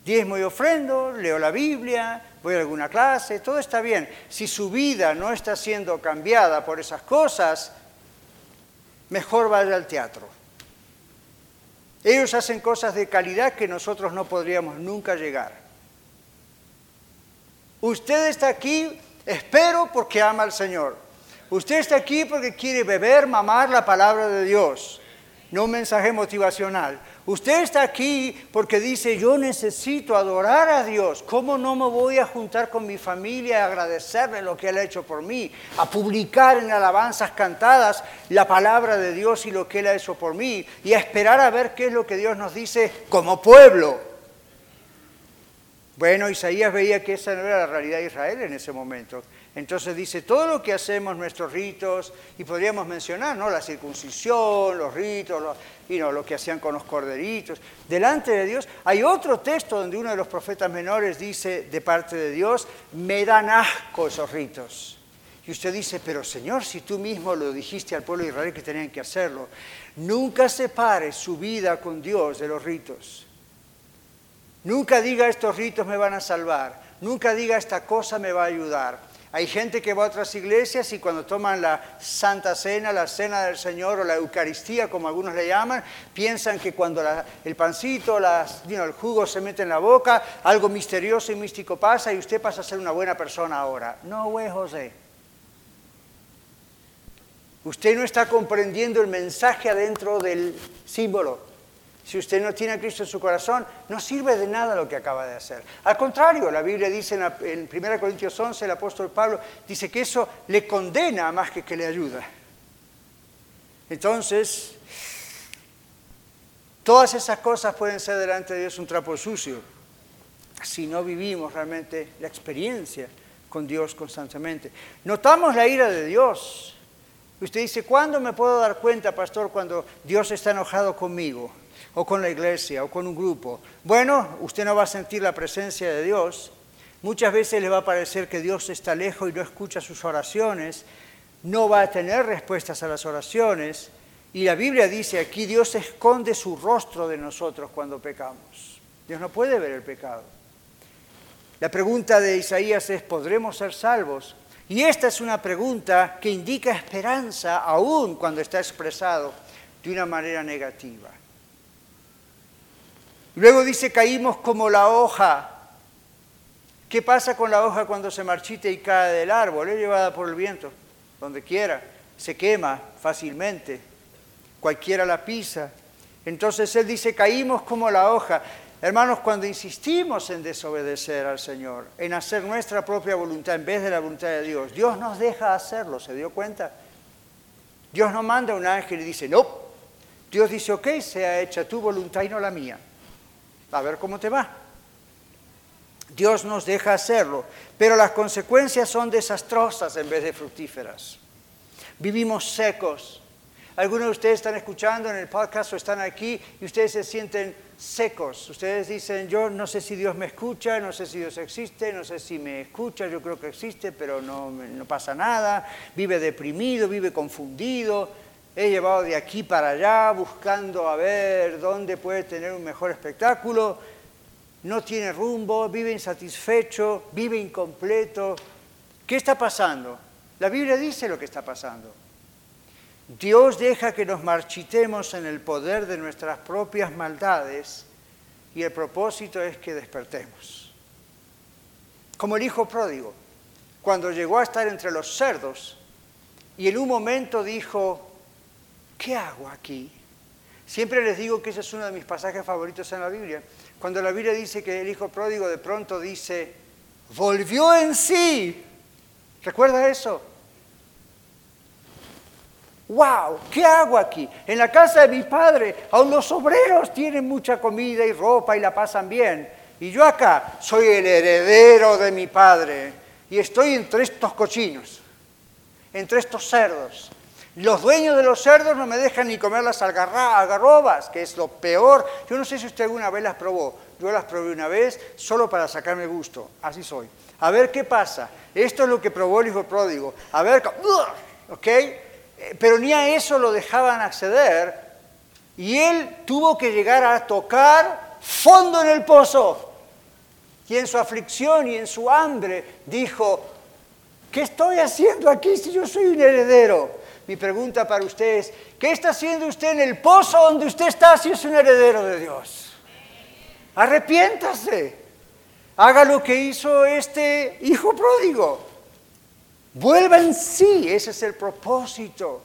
diezmo y ofrendo, leo la Biblia, voy a alguna clase, todo está bien. Si su vida no está siendo cambiada por esas cosas, mejor vaya al teatro. Ellos hacen cosas de calidad que nosotros no podríamos nunca llegar. Usted está aquí, espero, porque ama al Señor. Usted está aquí porque quiere beber, mamar la palabra de Dios, no un mensaje motivacional. Usted está aquí porque dice, yo necesito adorar a Dios. ¿Cómo no me voy a juntar con mi familia a agradecerle lo que Él ha hecho por mí? A publicar en alabanzas cantadas la palabra de Dios y lo que Él ha hecho por mí. Y a esperar a ver qué es lo que Dios nos dice como pueblo. Bueno, Isaías veía que esa no era la realidad de Israel en ese momento. Entonces dice, todo lo que hacemos, nuestros ritos, y podríamos mencionar, ¿no? La circuncisión, los ritos, lo que hacían con los corderitos, delante de Dios. Hay otro texto donde uno de los profetas menores dice de parte de Dios, me dan asco esos ritos. Y usted dice, pero Señor, si tú mismo lo dijiste al pueblo de Israel que tenían que hacerlo, nunca separe su vida con Dios de los ritos. Nunca diga estos ritos me van a salvar. Nunca diga esta cosa me va a ayudar. Hay gente que va a otras iglesias y cuando toman la Santa Cena, la Cena del Señor o la Eucaristía, como algunos le llaman, piensan que cuando el pancito, el jugo se mete en la boca, algo misterioso y místico pasa y usted pasa a ser una buena persona ahora. No, güey, José. Usted no está comprendiendo el mensaje adentro del símbolo. Si usted no tiene a Cristo en su corazón, no sirve de nada lo que acaba de hacer. Al contrario, la Biblia dice en, 1 Corintios 11, el apóstol Pablo dice que eso le condena más que que le ayuda. Entonces, todas esas cosas pueden ser delante de Dios un trapo sucio si no vivimos realmente la experiencia con Dios constantemente. Notamos la ira de Dios. Usted dice, ¿cuándo me puedo dar cuenta, pastor, cuando Dios está enojado conmigo? O con la iglesia o con un grupo. Bueno, usted no va a sentir la presencia de Dios. Muchas veces le va a parecer que Dios está lejos y no escucha sus oraciones. No va a tener respuestas a las oraciones. Y la Biblia dice aquí, Dios esconde su rostro de nosotros cuando pecamos. Dios no puede ver el pecado. La pregunta de Isaías es, ¿podremos ser salvos? Y esta es una pregunta que indica esperanza aún cuando está expresado de una manera negativa. Luego dice, caímos como la hoja. ¿Qué pasa con la hoja cuando se marchita y cae del árbol? Es llevada por el viento, donde quiera. Se quema fácilmente. Cualquiera la pisa. Entonces él dice, caímos como la hoja. Hermanos, cuando insistimos en desobedecer al Señor, en hacer nuestra propia voluntad en vez de la voluntad de Dios, Dios nos deja hacerlo, ¿se dio cuenta? Dios no manda un ángel y dice, no. Dios dice, ok, sea hecha tu voluntad y no la mía a ver cómo te va. Dios nos deja hacerlo, pero las consecuencias son desastrosas en vez de fructíferas. Vivimos secos. Algunos de ustedes están escuchando en el podcast o están aquí y ustedes se sienten secos. Ustedes dicen, yo no sé si Dios me escucha, no sé si Dios existe, no sé si me escucha, yo creo que existe, pero no, no pasa nada. Vive deprimido, vive confundido he llevado de aquí para allá buscando a ver dónde puede tener un mejor espectáculo, no tiene rumbo, vive insatisfecho, vive incompleto. ¿Qué está pasando? La Biblia dice lo que está pasando. Dios deja que nos marchitemos en el poder de nuestras propias maldades y el propósito es que despertemos. Como el hijo pródigo, cuando llegó a estar entre los cerdos, y en un momento dijo, ¿qué hago aquí? Siempre les digo que ese es uno de mis pasajes favoritos en la Biblia. Cuando la Biblia dice que el hijo pródigo de pronto dice, volvió en sí. ¿Recuerda eso? ¡Wow! ¿Qué hago aquí? En la casa de mi padre, aún los obreros tienen mucha comida y ropa y la pasan bien. Y yo acá soy el heredero de mi padre y estoy entre estos cochinos, entre estos cerdos. Los dueños de los cerdos no me dejan ni comer las algarrobas, que es lo peor. Yo no sé si usted alguna vez las probó. Yo las probé una vez solo para sacarme gusto. Así soy. A ver qué pasa. Esto es lo que probó el hijo pródigo. A ver, ¿ok? Eh, pero ni a eso lo dejaban acceder y él tuvo que llegar a tocar fondo en el pozo. Y en su aflicción y en su hambre dijo, ¿qué estoy haciendo aquí si yo soy un heredero? Mi pregunta para usted es, ¿qué está haciendo usted en el pozo donde usted está si es un heredero de Dios? Arrepiéntase. Haga lo que hizo este hijo pródigo. Vuelva en sí, ese es el propósito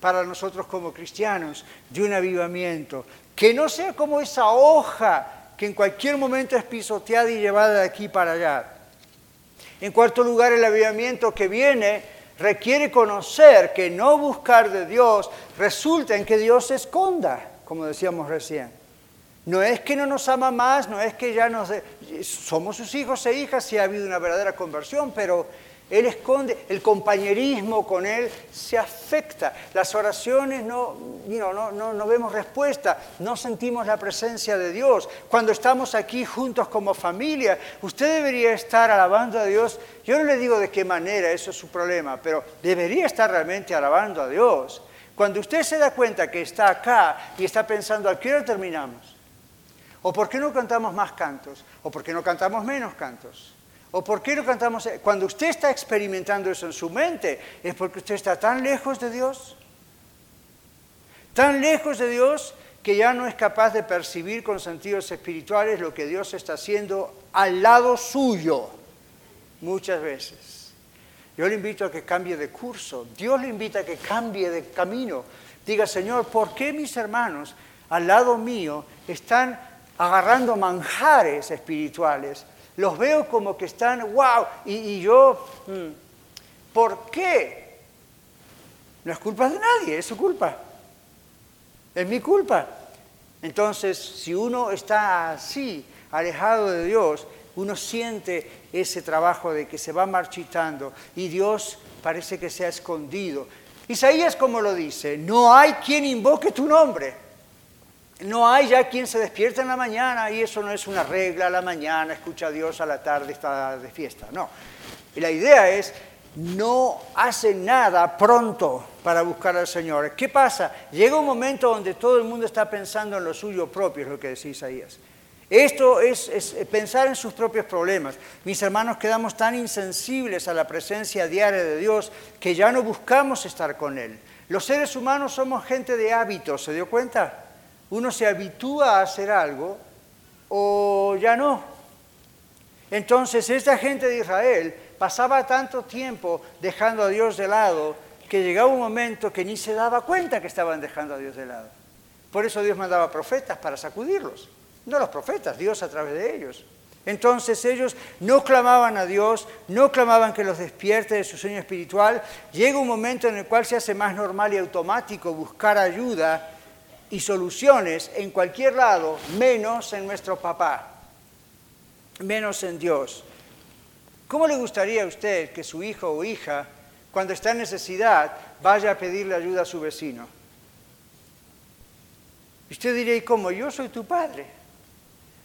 para nosotros como cristianos de un avivamiento. Que no sea como esa hoja que en cualquier momento es pisoteada y llevada de aquí para allá. En cuarto lugar, el avivamiento que viene requiere conocer que no buscar de Dios resulta en que Dios se esconda, como decíamos recién. No es que no nos ama más, no es que ya nos... Somos sus hijos e hijas si ha habido una verdadera conversión, pero él esconde, el compañerismo con Él se afecta. Las oraciones no, no, no, no, vemos respuesta, no sentimos la presencia de Dios. Cuando estamos aquí juntos como familia, usted debería estar alabando a Dios. Yo no le digo de qué manera, eso es su problema, pero debería estar realmente alabando a Dios. Cuando usted se da cuenta que está acá y está pensando, ¿a qué hora terminamos? ¿O por qué no cantamos más cantos? ¿O por qué no cantamos menos cantos? ¿O por qué no cantamos? Cuando usted está experimentando eso en su mente, es porque usted está tan lejos de Dios, tan lejos de Dios que ya no es capaz de percibir con sentidos espirituales lo que Dios está haciendo al lado suyo, muchas veces. Yo le invito a que cambie de curso, Dios le invita a que cambie de camino. Diga, Señor, ¿por qué mis hermanos al lado mío están agarrando manjares espirituales los veo como que están, wow, y, yo, mm, ¿por qué? No es culpa de nadie, es su culpa. Es mi culpa. Entonces, si uno está así, alejado de Dios, uno siente ese trabajo de que se va marchitando y Dios parece que se ha escondido. Isaías como lo dice, no hay quien invoque tu nombre. No hay ya quien se despierta en la mañana y eso no es una regla, a la mañana escucha a Dios, a la tarde está de fiesta, no. Y la idea es, no hace nada pronto para buscar al Señor. ¿Qué pasa? Llega un momento donde todo el mundo está pensando en lo suyo propio, es lo que decía Isaías. Esto es, es, pensar en sus propios problemas. Mis hermanos quedamos tan insensibles a la presencia diaria de Dios que ya no buscamos estar con Él. Los seres humanos somos gente de hábitos, ¿se dio cuenta? Uno se habitúa a hacer algo o ya no. Entonces esta gente de Israel pasaba tanto tiempo dejando a Dios de lado que llegaba un momento que ni se daba cuenta que estaban dejando a Dios de lado. Por eso Dios mandaba profetas para sacudirlos. No los profetas, Dios a través de ellos. Entonces ellos no clamaban a Dios, no clamaban que los despierte de su sueño espiritual. Llega un momento en el cual se hace más normal y automático buscar ayuda y soluciones en cualquier lado, menos en nuestro papá, menos en Dios. ¿Cómo le gustaría a usted que su hijo o hija, cuando está en necesidad, vaya a pedirle ayuda a su vecino? Usted diría, ¿y cómo? Yo soy tu padre.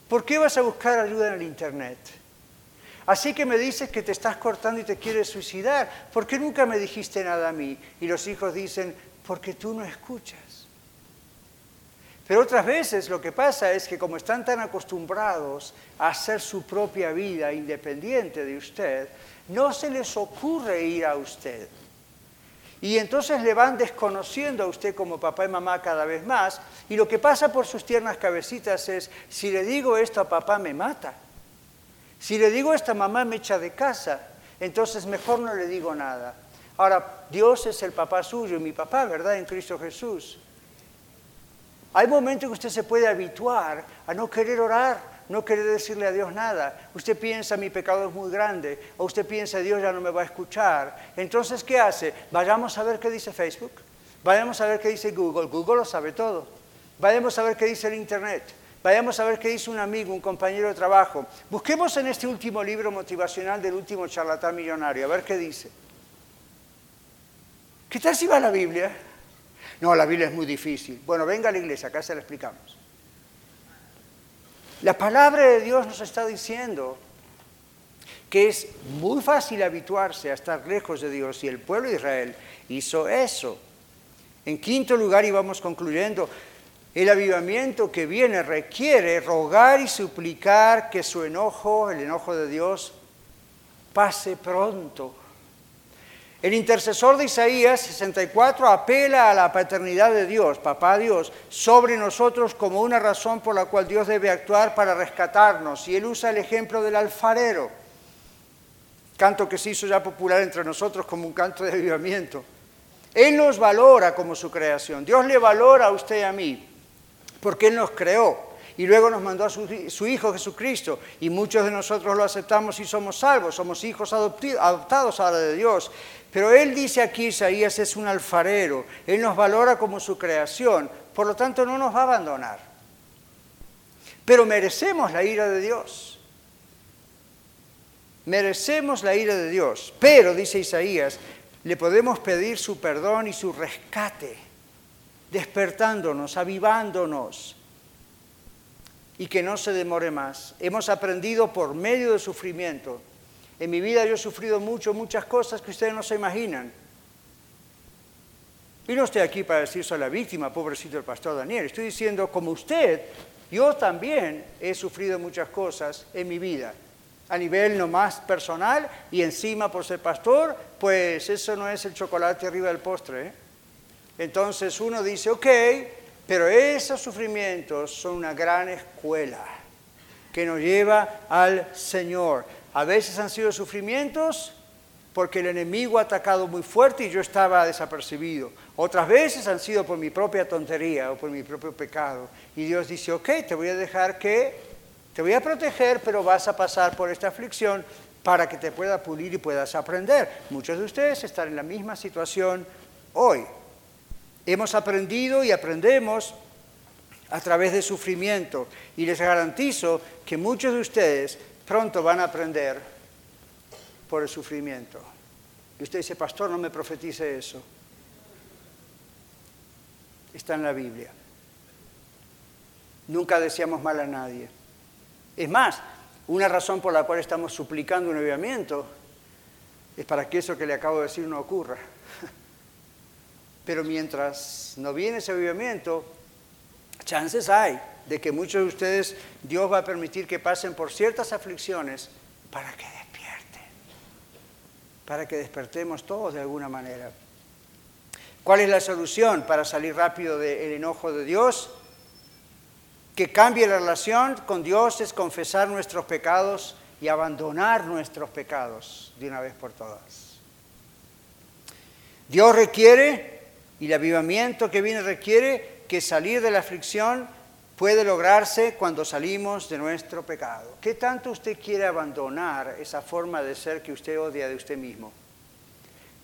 ¿Por qué vas a buscar ayuda en el Internet? Así que me dices que te estás cortando y te quieres suicidar. ¿Por qué nunca me dijiste nada a mí? Y los hijos dicen, porque tú no escuchas. Pero otras veces lo que pasa es que como están tan acostumbrados a hacer su propia vida independiente de usted, no se les ocurre ir a usted. Y entonces le van desconociendo a usted como papá y mamá cada vez más. Y lo que pasa por sus tiernas cabecitas es, si le digo esto a papá me mata. Si le digo esto a mamá me echa de casa. Entonces mejor no le digo nada. Ahora, Dios es el papá suyo, mi papá, ¿verdad? En Cristo Jesús. Hay momentos que usted se puede habituar a no querer orar, no querer decirle a Dios nada. Usted piensa, mi pecado es muy grande, o usted piensa, Dios ya no me va a escuchar. Entonces, ¿qué hace? Vayamos a ver qué dice Facebook, vayamos a ver qué dice Google. Google lo sabe todo. Vayamos a ver qué dice el Internet. Vayamos a ver qué dice un amigo, un compañero de trabajo. Busquemos en este último libro motivacional del último charlatán millonario, a ver qué dice. ¿Qué tal si va a la Biblia? No, la Biblia es muy difícil. Bueno, venga a la iglesia, acá se la explicamos. La palabra de Dios nos está diciendo que es muy fácil habituarse a estar lejos de Dios y el pueblo de Israel hizo eso. En quinto lugar, y vamos concluyendo, el avivamiento que viene requiere rogar y suplicar que su enojo, el enojo de Dios, pase pronto. El intercesor de Isaías 64 apela a la paternidad de Dios, papá Dios, sobre nosotros como una razón por la cual Dios debe actuar para rescatarnos. Y él usa el ejemplo del alfarero, canto que se hizo ya popular entre nosotros como un canto de avivamiento. Él nos valora como su creación. Dios le valora a usted y a mí, porque Él nos creó y luego nos mandó a su, Hijo Jesucristo y muchos de nosotros lo aceptamos y somos salvos, somos hijos adoptados ahora de Dios. Pero Él dice aquí, Isaías es un alfarero, Él nos valora como su creación, por lo tanto no nos va a abandonar. Pero merecemos la ira de Dios. Merecemos la ira de Dios. Pero, dice Isaías, le podemos pedir su perdón y su rescate, despertándonos, avivándonos, y que no se demore más. Hemos aprendido por medio del sufrimiento. En mi vida yo he sufrido mucho, muchas cosas que ustedes no se imaginan. Y no estoy aquí para decir soy la víctima, pobrecito el pastor Daniel. Estoy diciendo, como usted, yo también he sufrido muchas cosas en mi vida. A nivel no más personal y encima por ser pastor, pues eso no es el chocolate arriba del postre. ¿eh? Entonces uno dice, ok, pero esos sufrimientos son una gran escuela que nos lleva al Señor. A veces han sido sufrimientos porque el enemigo ha atacado muy fuerte y yo estaba desapercibido. Otras veces han sido por mi propia tontería o por mi propio pecado. Y Dios dice, ok, te voy a dejar que, te voy a proteger, pero vas a pasar por esta aflicción para que te pueda pulir y puedas aprender. Muchos de ustedes están en la misma situación hoy. Hemos aprendido y aprendemos a través de sufrimiento y les garantizo que muchos de ustedes pronto van a aprender por el sufrimiento. Y usted dice, pastor, no me profetice eso. Está en la Biblia. Nunca deseamos mal a nadie. Es más, una razón por la cual estamos suplicando un avivamiento es para que eso que le acabo de decir no ocurra. Pero mientras no viene ese avivamiento, chances hay de que muchos de ustedes Dios va a permitir que pasen por ciertas aflicciones para que despierten, para que despertemos todos de alguna manera. ¿Cuál es la solución para salir rápido del enojo de Dios? Que cambie la relación con Dios es confesar nuestros pecados y abandonar nuestros pecados de una vez por todas. Dios requiere y el avivamiento que viene requiere que salir de la aflicción puede lograrse cuando salimos de nuestro pecado. ¿Qué tanto usted quiere abandonar esa forma de ser que usted odia de usted mismo?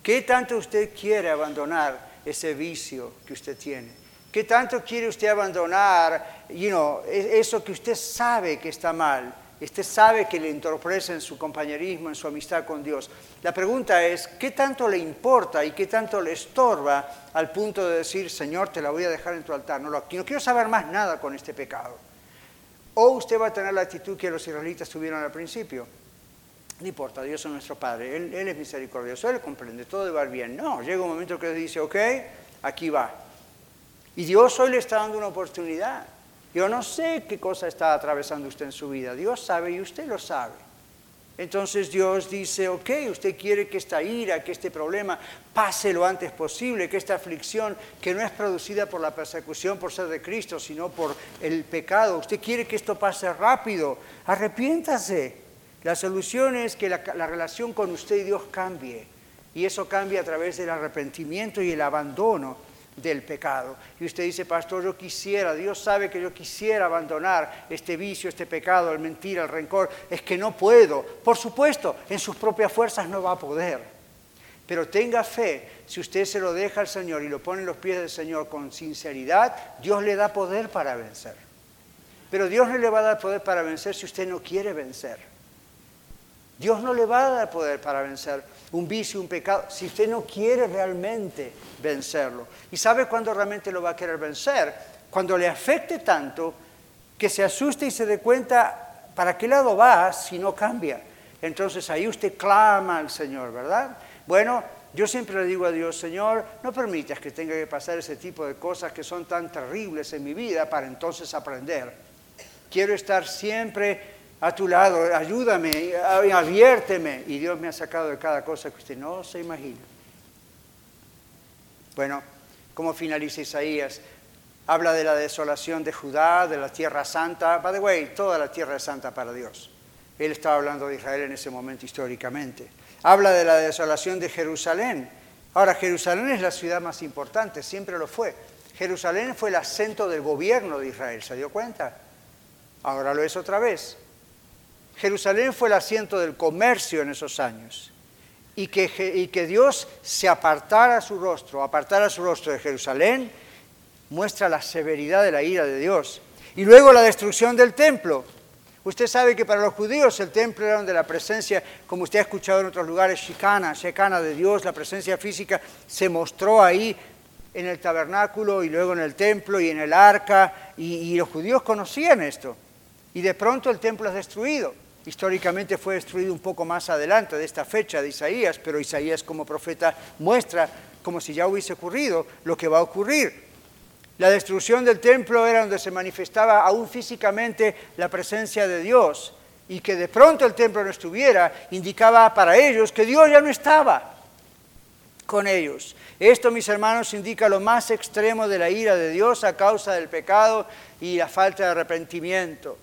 ¿Qué tanto usted quiere abandonar ese vicio que usted tiene? ¿Qué tanto quiere usted abandonar e-, eso que usted sabe que está mal? Usted sabe que le entorpece en su compañerismo, en su amistad con Dios. La pregunta es, ¿qué tanto le importa y qué tanto le estorba al punto de decir, Señor, te la voy a dejar en tu altar? No, no quiero saber más nada con este pecado. O usted va a tener la actitud que los israelitas tuvieron al principio. No importa, Dios es nuestro Padre, Él, es misericordioso, Él comprende, todo va bien. No, llega un momento que dice, ok, aquí va. Y Dios hoy le está dando una oportunidad. Yo no sé qué cosa está atravesando usted en su vida. Dios sabe y usted lo sabe. Entonces Dios dice, ok, usted quiere que esta ira, que este problema pase lo antes posible, que esta aflicción que no es producida por la persecución por ser de Cristo, sino por el pecado, usted quiere que esto pase rápido, arrepiéntase. La solución es que la, la relación con usted y Dios cambie, Y eso cambia a través del arrepentimiento y el abandono del pecado. Y usted dice, pastor, yo quisiera, Dios sabe que yo quisiera abandonar este vicio, este pecado, el mentira, el rencor. Es que no puedo. Por supuesto, en sus propias fuerzas no va a poder. Pero tenga fe, si usted se lo deja al Señor y lo pone en los pies del Señor con sinceridad, Dios le da poder para vencer. Pero Dios no le va a dar poder para vencer si usted no quiere vencer. Dios no le va a dar poder para vencer un vicio, un pecado, si usted no quiere realmente vencerlo. ¿Y sabe cuándo realmente lo va a querer vencer? Cuando le afecte tanto que se asuste y se dé cuenta para qué lado va si no cambia. Entonces ahí usted clama al Señor, ¿verdad? Bueno, yo siempre le digo a Dios, Señor, no permitas que tenga que pasar ese tipo de cosas que son tan terribles en mi vida para entonces aprender. Quiero estar siempre a tu lado, ayúdame, aviérteme. Y Dios me ha sacado de cada cosa que usted no se imagina. Bueno, ¿cómo finaliza Isaías? Habla de la desolación de Judá, de la tierra santa. By the way, toda la tierra es santa para Dios. Él estaba hablando de Israel en ese momento históricamente. Habla de la desolación de Jerusalén. Ahora, Jerusalén es la ciudad más importante, siempre lo fue. Jerusalén fue el acento del gobierno de Israel, ¿se dio cuenta? Ahora lo es otra vez. Jerusalén fue el asiento del comercio en esos años. Y que, Dios se apartara su rostro, apartara su rostro de Jerusalén, muestra la severidad de la ira de Dios. Y luego la destrucción del templo. Usted sabe que para los judíos el templo era donde la presencia, como usted ha escuchado en otros lugares, shikana, shekana de Dios, la presencia física se mostró ahí en el tabernáculo y luego en el templo y en el arca, y los judíos conocían esto. Y de pronto el templo es destruido. Históricamente fue destruido un poco más adelante de esta fecha de Isaías, pero Isaías como profeta muestra como si ya hubiese ocurrido lo que va a ocurrir. La destrucción del templo era donde se manifestaba aún físicamente la presencia de Dios y que de pronto el templo no estuviera indicaba para ellos que Dios ya no estaba con ellos. Esto, mis hermanos, indica lo más extremo de la ira de Dios a causa del pecado y la falta de arrepentimiento.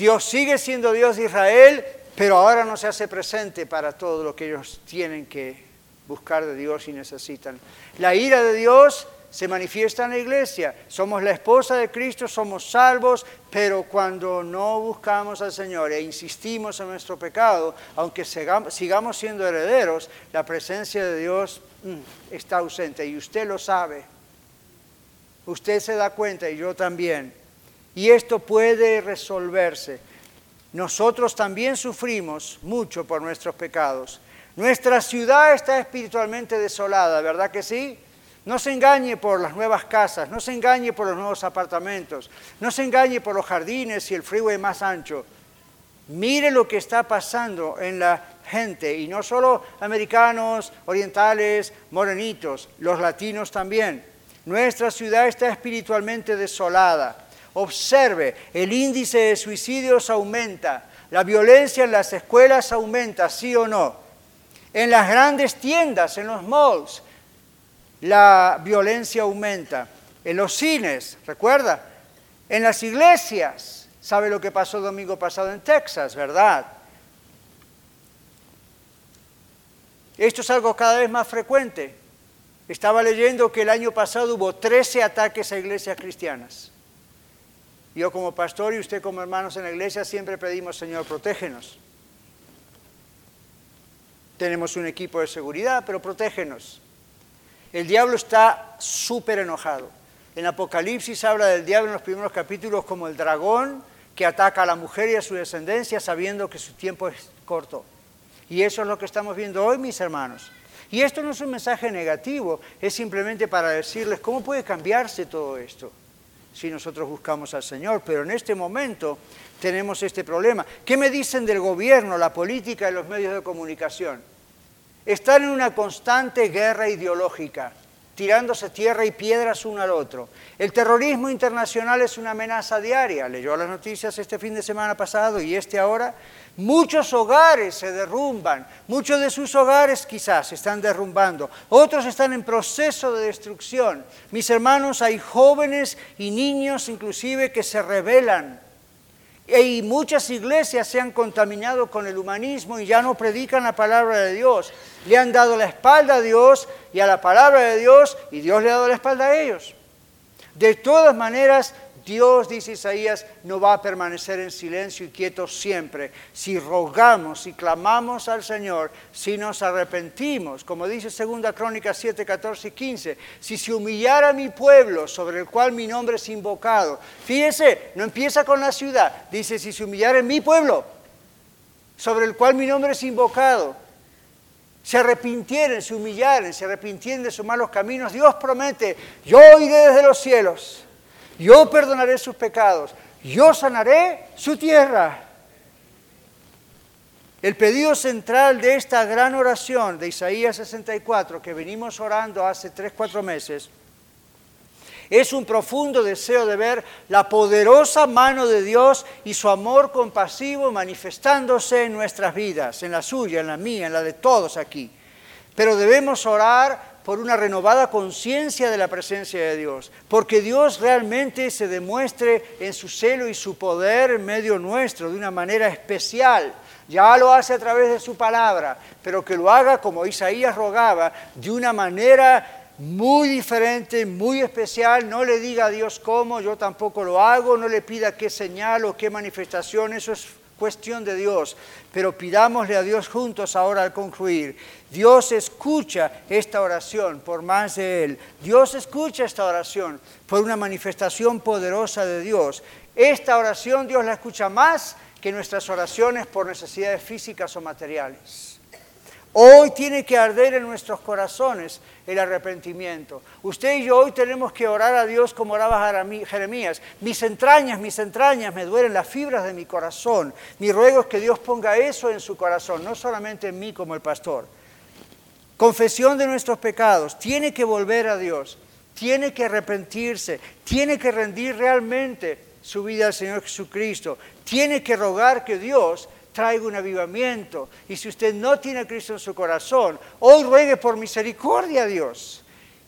Dios sigue siendo Dios de Israel, pero ahora no se hace presente para todo lo que ellos tienen que buscar de Dios y necesitan. La ira de Dios se manifiesta en la iglesia. Somos la esposa de Cristo, somos salvos, pero cuando no buscamos al Señor e insistimos en nuestro pecado, aunque sigamos siendo herederos, la presencia de Dios mm, está ausente y usted lo sabe. Usted se da cuenta y yo también. Y esto puede resolverse. Nosotros también sufrimos mucho por nuestros pecados. Nuestra ciudad está espiritualmente desolada, ¿verdad que sí? No se engañe por las nuevas casas, no se engañe por los nuevos apartamentos, no se engañe por los jardines y el freeway más ancho. Mire lo que está pasando en la gente, y no solo americanos, orientales, morenitos, los latinos también. Nuestra ciudad está espiritualmente desolada. Observe, el índice de suicidios aumenta, la violencia en las escuelas aumenta, sí o no. En las grandes tiendas, en los malls, la violencia aumenta. En los cines, recuerda, en las iglesias, ¿sabe lo que pasó el domingo pasado en Texas, verdad? Esto es algo cada vez más frecuente. Estaba leyendo que el año pasado hubo 13 ataques a iglesias cristianas. Yo como pastor y usted como hermanos en la iglesia siempre pedimos, Señor, protégenos. Tenemos un equipo de seguridad, pero protégenos. El diablo está súper enojado. En Apocalipsis habla del diablo en los primeros capítulos como el dragón que ataca a la mujer y a su descendencia sabiendo que su tiempo es corto. Y eso es lo que estamos viendo hoy, mis hermanos. Y esto no es un mensaje negativo, es simplemente para decirles cómo puede cambiarse todo esto si nosotros buscamos al Señor, pero en este momento tenemos este problema. ¿Qué me dicen del gobierno, la política y los medios de comunicación? Están en una constante guerra ideológica, tirándose tierra y piedras uno al otro. El terrorismo internacional es una amenaza diaria. Leyó las noticias este fin de semana pasado y este ahora. Muchos hogares se derrumban, muchos de sus hogares quizás se están derrumbando, otros están en proceso de destrucción. Mis hermanos, hay jóvenes y niños inclusive que se rebelan, Y muchas iglesias se han contaminado con el humanismo y ya no predican la palabra de Dios. Le han dado la espalda a Dios y a la palabra de Dios y Dios le ha dado la espalda a ellos. De todas maneras, Dios, dice Isaías, no va a permanecer en silencio y quieto siempre. Si rogamos, si clamamos al Señor, si nos arrepentimos, como dice 2 Crónica 7, 14 y 15, si se humillara mi pueblo sobre el cual mi nombre es invocado. Fíjese, no empieza con la ciudad, dice si se humillara mi pueblo sobre el cual mi nombre es invocado. Se arrepintieren, se humillaran, se arrepintieren de sus malos caminos. Dios promete, yo iré desde los cielos yo perdonaré sus pecados, yo sanaré su tierra. El pedido central de esta gran oración de Isaías 64, que venimos orando hace tres, cuatro meses, es un profundo deseo de ver la poderosa mano de Dios y su amor compasivo manifestándose en nuestras vidas, en la suya, en la mía, en la de todos aquí. Pero debemos orar por una renovada conciencia de la presencia de Dios, porque Dios realmente se demuestre en su celo y su poder en medio nuestro de una manera especial. Ya lo hace a través de su palabra, pero que lo haga como Isaías rogaba, de una manera muy diferente, muy especial. No le diga a Dios cómo, yo tampoco lo hago, no le pida qué señal o qué manifestación, eso es cuestión de Dios, pero pidámosle a Dios juntos ahora al concluir. Dios escucha esta oración por más de Él. Dios escucha esta oración por una manifestación poderosa de Dios. Esta oración Dios la escucha más que nuestras oraciones por necesidades físicas o materiales. Hoy tiene que arder en nuestros corazones el arrepentimiento. Usted y yo hoy tenemos que orar a Dios como oraba Jeremías. Mis entrañas, mis entrañas, me duelen las fibras de mi corazón. Mi ruego es que Dios ponga eso en su corazón, no solamente en mí como el pastor. Confesión de nuestros pecados. Tiene que volver a Dios. Tiene que arrepentirse. Tiene que rendir realmente su vida al Señor Jesucristo. Tiene que rogar que Dios traiga un avivamiento. Y si usted no tiene a Cristo en su corazón, hoy ruegue por misericordia a Dios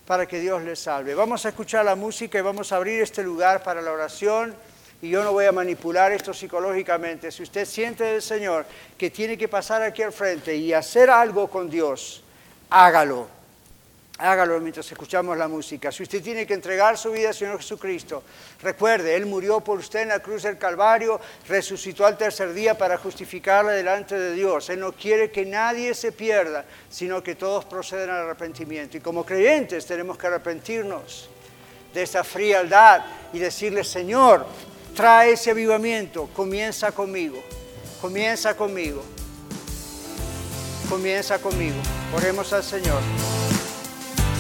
para que Dios le salve. Vamos a escuchar la música y vamos a abrir este lugar para la oración. Y yo no voy a manipular esto psicológicamente. Si usted siente del Señor que tiene que pasar aquí al frente y hacer algo con Dios, hágalo hágalo mientras escuchamos la música. Si usted tiene que entregar su vida al Señor Jesucristo, recuerde, Él murió por usted en la cruz del Calvario, resucitó al tercer día para justificarla delante de Dios. Él no quiere que nadie se pierda, sino que todos procedan al arrepentimiento. Y como creyentes tenemos que arrepentirnos de esa frialdad y decirle, Señor, trae ese avivamiento, comienza conmigo, comienza conmigo, comienza conmigo. Oremos al Señor.